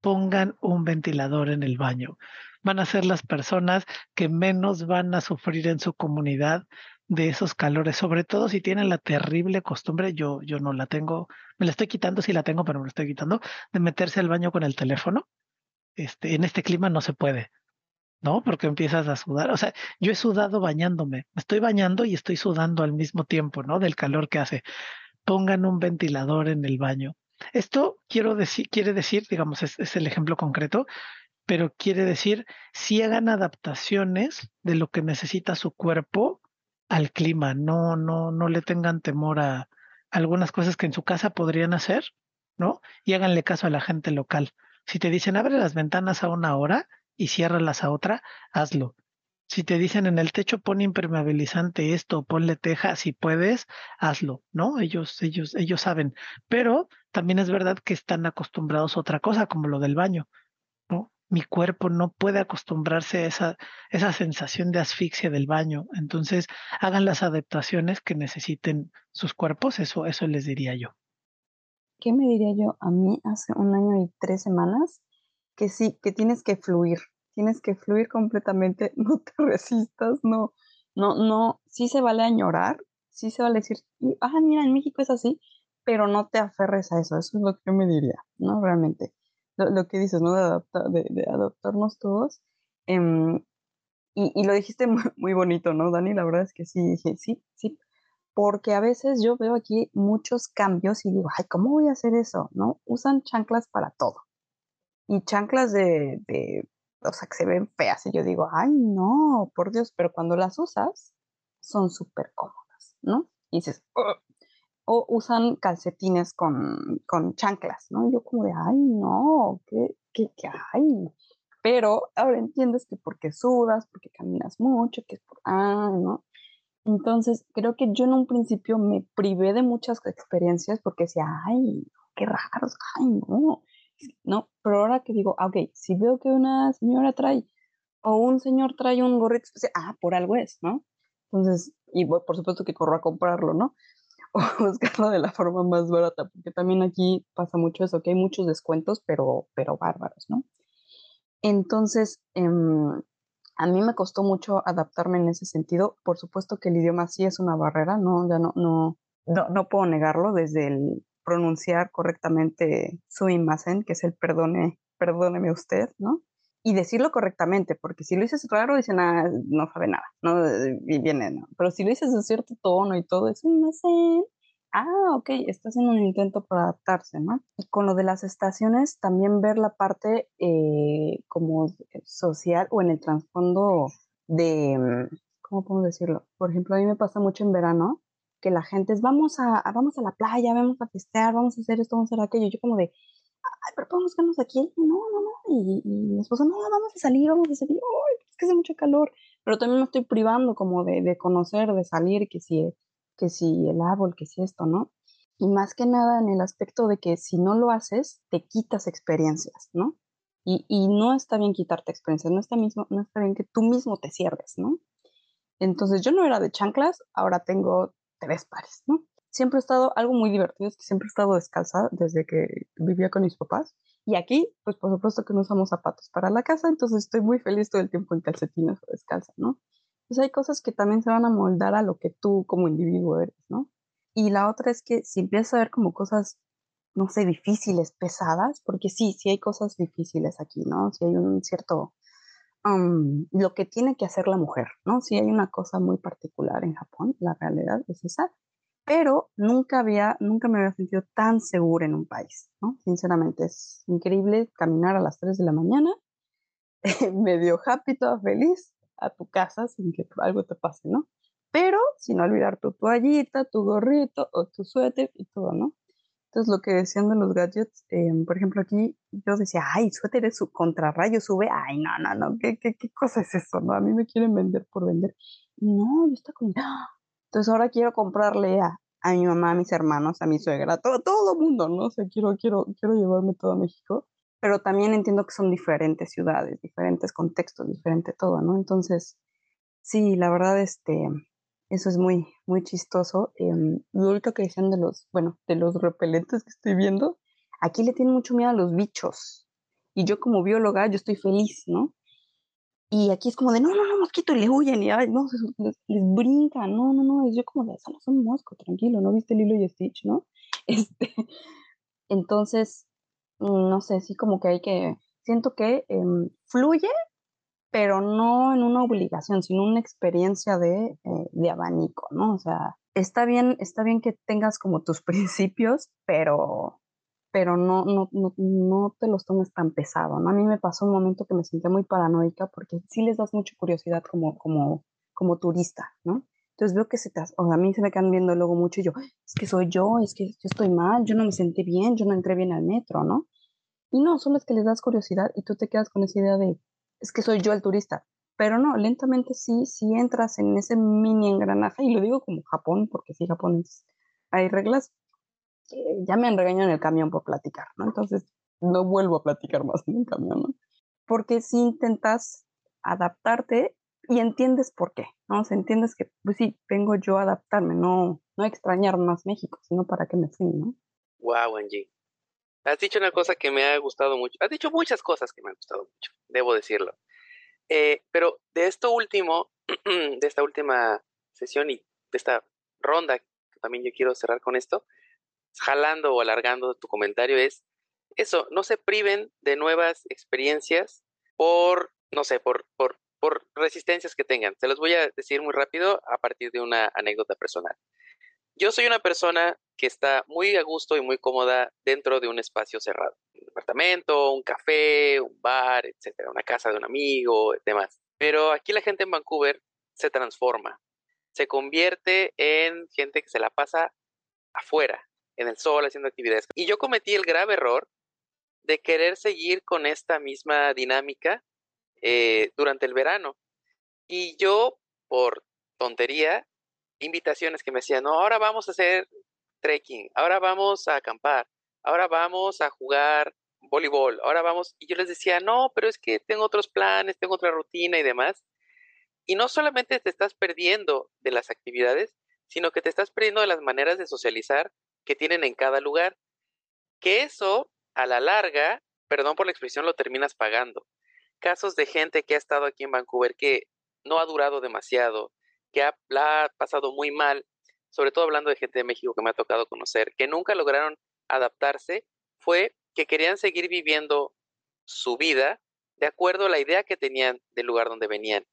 pongan un ventilador en el baño van a ser las personas que menos van a sufrir en su comunidad de esos calores, sobre todo si tienen la terrible costumbre, yo, yo no la tengo, me la estoy quitando, sí la tengo, pero me la estoy quitando, de meterse al baño con el teléfono. Este, en este clima no se puede, ¿no? Porque empiezas a sudar. O sea, yo he sudado bañándome, me estoy bañando y estoy sudando al mismo tiempo, ¿no? Del calor que hace. Pongan un ventilador en el baño. Esto quiero decir, quiere decir, digamos, es, es el ejemplo concreto, pero quiere decir si hagan adaptaciones de lo que necesita su cuerpo al clima, no, no, no le tengan temor a algunas cosas que en su casa podrían hacer, ¿no? Y háganle caso a la gente local. Si te dicen abre las ventanas a una hora y ciérralas a otra, hazlo. Si te dicen en el techo pon impermeabilizante esto, ponle teja, si puedes, hazlo, ¿no? Ellos, ellos, ellos saben. Pero también es verdad que están acostumbrados a otra cosa, como lo del baño, ¿no? mi cuerpo no puede acostumbrarse a esa, esa sensación de asfixia del baño. Entonces, hagan las adaptaciones que necesiten sus cuerpos, eso, eso les diría yo. ¿Qué me diría yo a mí hace un año y tres semanas? Que sí, que tienes que fluir, tienes que fluir completamente, [LAUGHS] no te resistas, no, no, no, sí se vale añorar, sí se vale decir, ah, mira, en México es así, pero no te aferres a eso, eso es lo que yo me diría, ¿no? Realmente lo, lo que dices, ¿no? De, adapta, de, de todos. Eh, y, y, lo dijiste [LAUGHS] muy, muy, bonito, ¿no, Dani? La verdad es que sí, dije, sí, sí. Porque a veces yo veo aquí muchos cambios y digo, ay, ¿cómo voy a hacer eso? ¿No? Usan chanclas para todo. Y chanclas de, de o sea, que se ven feas. Y yo digo, ay, no, por Dios, pero cuando las usas, son súper cómodas, ¿no? Y dices, o usan calcetines con, con chanclas, ¿no? yo como de, ay, no, ¿qué, qué, qué hay? pero ahora entiendes que porque sudas, porque caminas mucho, que es por, ah, ¿no? Entonces, creo que yo en un principio me privé de muchas experiencias porque decía, ay, qué raros, ay, no, no, pero ahora que digo, ah, ok, si veo que una señora trae o un señor trae un gorrito especial, ah, por algo es, ¿no? Entonces, y por supuesto que corro a comprarlo, ¿no? [LAUGHS] O buscarlo de la forma más barata, porque también aquí pasa mucho eso, que hay muchos descuentos, pero, pero bárbaros, ¿no? Entonces, em, a mí me costó mucho adaptarme en ese sentido. Por supuesto que el idioma sí es una barrera, no, ya no, no, no, no puedo negarlo desde el pronunciar correctamente su imagen, que es el perdone, perdóneme usted, ¿no? Y decirlo correctamente, porque si lo dices raro, dicen, ah, no sabe nada, ¿no? Y viene, ¿no? Pero si lo dices en cierto tono y todo, es imagen, ah, ok, está haciendo un intento para adaptarse, ¿no? Y con lo de las estaciones, también ver la parte eh, como social o en el trasfondo de, mm, ¿cómo puedo decirlo? Por ejemplo, a mí me pasa mucho en verano que la gente es, vamos a, vamos a la playa, vamos a festear, vamos a hacer esto, vamos a hacer aquello. Yo como de, ay, pero podemos quedarnos aquí. No, no, no. Y, mi esposo, no, vamos a salir, vamos a salir. Ay, es que hace mucho calor. Pero también me estoy privando como de, de conocer, de salir, que si, que si el árbol, que si esto, ¿no? Y más que nada en el aspecto de que si no lo haces, te quitas experiencias, ¿no? Y, y no está bien quitarte experiencias, no está, mismo, no está bien que tú mismo te cierres, ¿no? Entonces yo no era de chanclas, ahora tengo tres pares, ¿no? Siempre he estado, algo muy divertido es que siempre he estado descalza desde que vivía con mis papás. Y aquí, pues por supuesto que no usamos zapatos para la casa, entonces estoy muy feliz todo el tiempo en calcetines o descalza, ¿no? Pues hay cosas que también se van a moldar a lo que tú como individuo eres, ¿no? Y la otra es que si empiezas a ver como cosas, no sé, difíciles, pesadas, porque sí, sí hay cosas difíciles aquí, ¿no? Si hay un cierto, lo que tiene que hacer la mujer, ¿no? Si hay una cosa muy particular en Japón, la realidad es esa, pero nunca había, nunca me había sentido tan segura en un país, ¿no? Sinceramente, es increíble caminar a las 3 de la mañana, [LAUGHS] medio happy, toda feliz, a tu casa sin que algo te pase, ¿no? Pero sin olvidar tu toallita, tu gorrito o tu suéter y todo, ¿no? Entonces, lo que decían de los gadgets, em, por ejemplo, aquí yo decía, ay, suéter es su contrarrayo, sube, ay, no, no, no, ¿qué, qué, qué cosa es eso? ¿no? A mí me quieren vender por vender. no, yo está como, ¡ah! entonces ahora quiero comprarle a, a mi mamá, a mis hermanos, a mi suegra, todo, todo el mundo, ¿no? O sea, quiero, quiero, quiero llevarme todo a México pero también entiendo que son diferentes ciudades, diferentes contextos, diferente todo, ¿no? Entonces, sí, la verdad, este, eso es muy, muy chistoso. Eh, lo único que decían de los, bueno, de los repelentes que estoy viendo, aquí le tienen mucho miedo a los bichos. Y yo como bióloga, yo estoy feliz, ¿no? Y aquí es como de, no, no, no, mosquito, y le huyen, y ay, no, les, les brincan, no, no, no, es yo como de, solo son mosco, tranquilo, ¿no viste Lilo y Stitch, no? [LAUGHS] Este, entonces, no sé, sí como que hay que, siento que em, fluye, pero no en una obligación, sino una experiencia de, eh, de abanico, ¿no? O sea, está bien, está bien que tengas como tus [LAUGHS] principios, pero, pero no, no, no, no te los tomes tan pesado, ¿no? A mí me pasó un momento que me sentí muy paranoica porque sí les das mucha curiosidad como, como, como turista, ¿no? Entonces veo que se te, o a mí se me quedan viendo luego mucho y yo, es que soy yo, es que estoy mal, yo no me sentí bien, yo no entré bien al metro, ¿no? Y no, solo es que les das curiosidad y tú te quedas con esa idea de, es que soy yo el turista. Pero no, lentamente sí, sí entras en ese mini engranaje, y lo digo como Japón, porque sí, Japón hay reglas. ya me han regañado en el camión por platicar, ¿no? Entonces no vuelvo a platicar más en el camión, ¿no? Porque si intentas adaptarte y entiendes por qué, ¿no? O sea, entiendes que, pues sí, vengo yo a adaptarme, no, no extrañar más México, sino para qué me fui, ¿no? Wow, Angie. Has dicho una cosa que me ha gustado mucho. Has dicho muchas cosas que me han gustado mucho, debo decirlo. Eh, pero de esto último, [CLEARS THROAT] de esta última sesión y de esta ronda, también yo quiero cerrar con esto, jalando o alargando tu comentario, es eso, no se priven de nuevas experiencias por, no sé, por, por, por resistencias que tengan. Se los voy a decir muy rápido a partir de una anécdota personal. Yo soy una persona que está muy a gusto y muy cómoda dentro de un espacio cerrado. Un departamento, un café, un bar, etcétera, una casa de un amigo, demás. Pero aquí la gente en Vancouver se transforma, se convierte en gente que se la pasa afuera, en el sol, haciendo actividades. Y yo cometí el grave error de querer seguir con esta misma dinámica eh, durante el verano. Y yo, por tontería, invitaciones que me decían, no, ahora vamos a hacer trekking, ahora vamos a acampar, ahora vamos a jugar voleibol, ahora vamos, y yo les decía, no, pero es que tengo otros planes, tengo otra rutina y demás. Y no solamente te estás perdiendo de las actividades, sino que te estás perdiendo de las maneras de socializar que tienen en cada lugar. Que eso, a la larga, perdón por la expresión, lo terminas pagando. Casos de gente que ha estado aquí en Vancouver que no ha durado demasiado, que ha, la ha pasado muy mal, sobre todo hablando de gente de México que me ha tocado conocer, que nunca lograron adaptarse, fue que querían seguir viviendo su vida de acuerdo a la idea que tenían del lugar donde venían.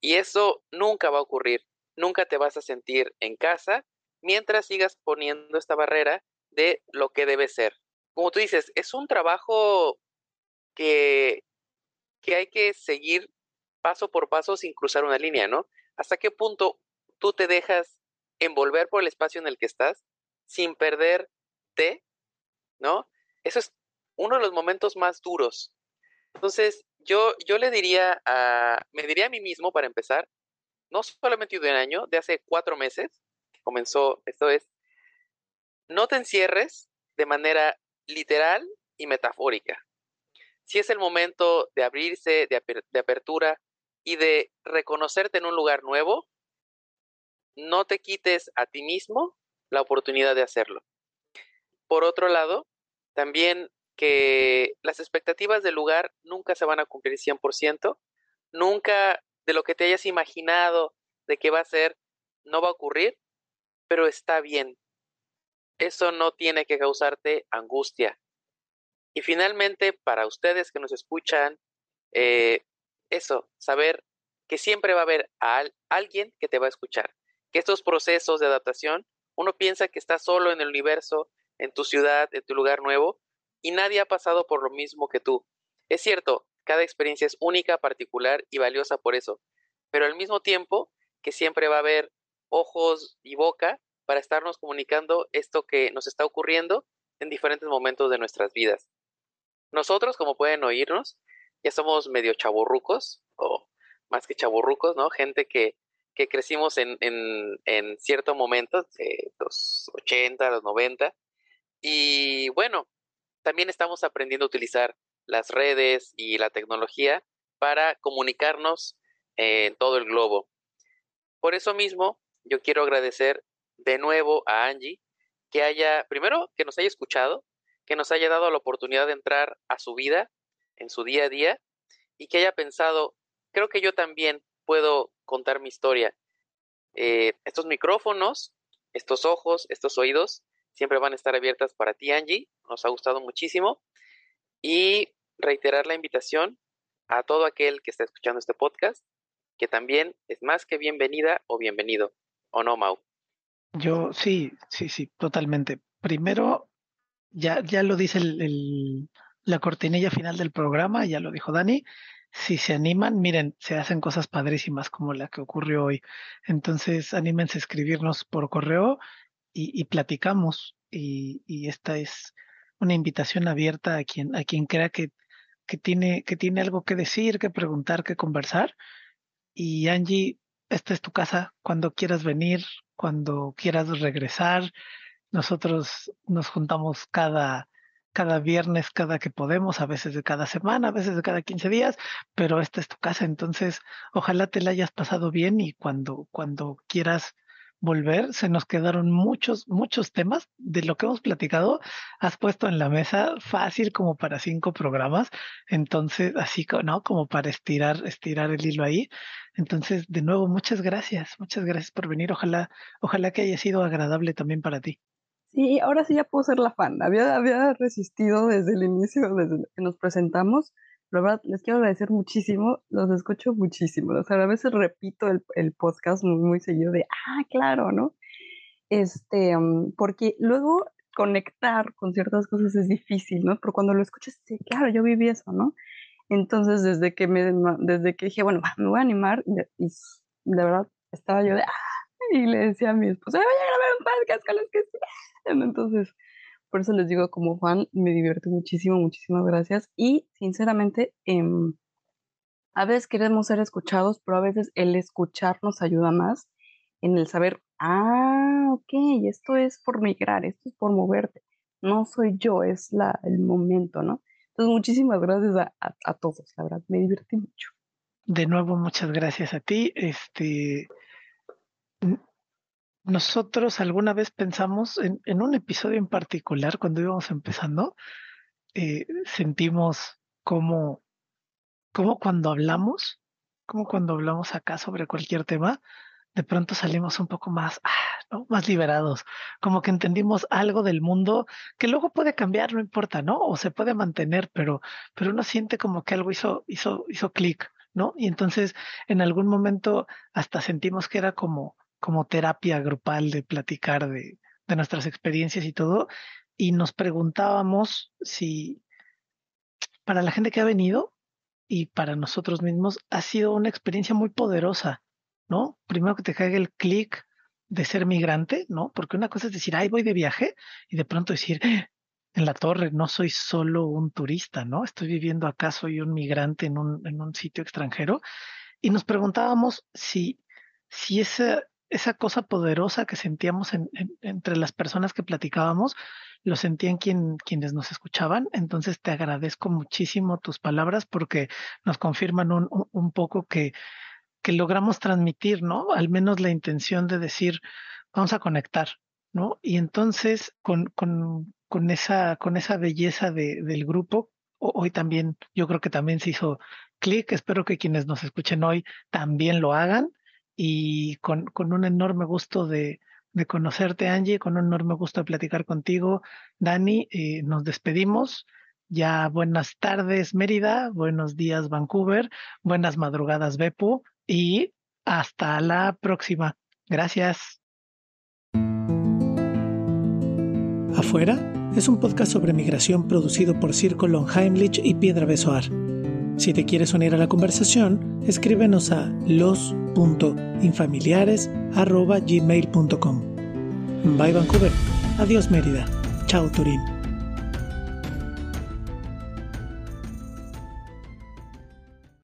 Y eso nunca va a ocurrir, nunca te vas a sentir en casa mientras sigas poniendo esta barrera de lo que debe ser. Como tú dices, es un trabajo que, que hay que seguir paso por paso sin cruzar una línea, ¿no? ¿Hasta qué punto tú te dejas envolver por el espacio en el que estás sin perderte, ¿no? Eso es uno de los momentos más duros. Entonces, yo, yo le diría a, me diría a mí mismo para empezar, no solamente de un año, de hace cuatro meses que comenzó, esto es, no te encierres de manera literal y metafórica. Si es el momento de abrirse, de, de apertura y de reconocerte en un lugar nuevo, no te quites a ti mismo la oportunidad de hacerlo. Por otro lado, también que las expectativas del lugar nunca se van a cumplir 100%, nunca de lo que te hayas imaginado de que va a ser, no va a ocurrir, pero está bien. Eso no tiene que causarte angustia. Y finalmente, para ustedes que nos escuchan, eh, eso, saber que siempre va a haber a alguien que te va a escuchar, que estos procesos de adaptación, uno piensa que está solo en el universo, en tu ciudad, en tu lugar nuevo, y nadie ha pasado por lo mismo que tú. Es cierto, cada experiencia es única, particular y valiosa por eso, pero al mismo tiempo que siempre va a haber ojos y boca para estarnos comunicando esto que nos está ocurriendo en diferentes momentos de nuestras vidas. Nosotros, como pueden oírnos, ya somos medio chaburrucos, o más que chaburrucos, ¿no? Gente que, que crecimos en, en, en cierto momento, de los 80, los 90, y bueno, también estamos aprendiendo a utilizar las redes y la tecnología para comunicarnos en todo el globo. Por eso mismo, yo quiero agradecer de nuevo a Angie que haya, primero, que nos haya escuchado, que nos haya dado la oportunidad de entrar a su vida, en su día a día, y que haya pensado, creo que yo también puedo contar mi historia. Eh, estos micrófonos, estos ojos, estos oídos, siempre van a estar abiertas para ti, Angie. Nos ha gustado muchísimo. Y reiterar la invitación a todo aquel que está escuchando este podcast, que también es más que bienvenida o bienvenido. ¿O no, Mau? Yo sí, sí, sí, totalmente. Primero, ya, ya lo dice el, la cortinilla final del programa, ya lo dijo Dani. Si se animan, miren, se hacen cosas padrísimas como la que ocurrió hoy. Entonces, anímense a escribirnos por correo y, platicamos. Y, esta es una invitación abierta a quien, a quien crea que, que, tiene, que tiene algo que decir, que preguntar, que conversar. Y Angie, esta es tu casa cuando quieras venir, cuando quieras regresar. Nosotros nos juntamos cada, cada viernes, cada que podemos, a veces de cada semana, a veces de cada 15 días, pero esta es tu casa, entonces ojalá te la hayas pasado bien y cuando, cuando quieras volver, se nos quedaron muchos, muchos temas de lo que hemos platicado. Has puesto en la mesa fácil como para cinco programas. Entonces, así, ¿no? Como para estirar, estirar el hilo ahí. Entonces, de nuevo, muchas gracias. Muchas gracias por venir. Ojalá, ojalá que haya sido agradable también para ti. Sí, ahora sí ya puedo ser la fan. Había, había resistido desde el inicio, desde que nos presentamos la verdad, les quiero agradecer muchísimo, los escucho muchísimo. O sea, a veces repito el, el podcast muy, muy, seguido de, ah, claro, ¿no? Este, mm, porque luego conectar con ciertas cosas es difícil, ¿no? Pero cuando lo escuchas, sí, claro, yo viví eso, ¿no? Entonces, desde que me, desde que dije, bueno, me voy a animar, y, de verdad estaba yo de, ah, y le decía a mi esposa, voy a grabar un podcast con los que sí. Entonces, por eso les digo, como Juan, me divierte muchísimo, muchísimas gracias. Y sinceramente, em, A veces queremos ser escuchados, pero a veces el escuchar nos ayuda más en el saber, ah, ok, esto es por migrar, esto es por moverte. No soy yo, es la, el momento, ¿no? Entonces, muchísimas gracias a, a todos, la verdad, me divertí mucho. De nuevo, muchas gracias a ti. Este, nosotros alguna vez pensamos en, un episodio en particular, cuando íbamos empezando, eh, sentimos como, como cuando hablamos, como cuando hablamos acá sobre cualquier tema, de pronto salimos un poco más, ah, más liberados, como que entendimos algo del mundo que luego puede cambiar, no importa, ¿no? O se puede mantener, pero, pero uno siente como que algo hizo, hizo, hizo clic, ¿no? Y entonces en algún momento hasta sentimos que era como, como terapia grupal de platicar de, nuestras experiencias y todo, y nos preguntábamos si para la gente que ha venido y para nosotros mismos ha sido una experiencia muy poderosa, ¿no? Primero que te caiga el clic de ser migrante, ¿no? Porque una cosa es decir, ay, voy de viaje y de pronto decir, en la torre, no soy solo un turista, ¿no? Estoy viviendo acá, soy un migrante en un, en un sitio extranjero. Y nos preguntábamos si, si esa, esa cosa poderosa que sentíamos entre las personas que platicábamos, lo sentían quien, quienes nos escuchaban. Entonces te agradezco muchísimo tus palabras porque nos confirman un, un, poco que, que logramos transmitir, ¿no? Al menos la intención de decir, vamos a conectar, ¿no? Y entonces con, con, con, esa, con esa belleza de, del grupo, hoy también, yo creo que también se hizo clic. Espero que quienes nos escuchen hoy también lo hagan y con, un enorme gusto de, conocerte, Angie, con un enorme gusto de platicar contigo, Dani. Eh, nos despedimos. Ya buenas tardes, Mérida, buenos días, Vancouver, buenas madrugadas, Bepu, y hasta la próxima. Gracias. Afuera es un podcast sobre migración producido por Circo Heimlich y Piedra Besoar. Si te quieres unir a la conversación, escríbenos a los.infamiliares.gmail.com. Bye Vancouver. Adiós Mérida. Chao Turín.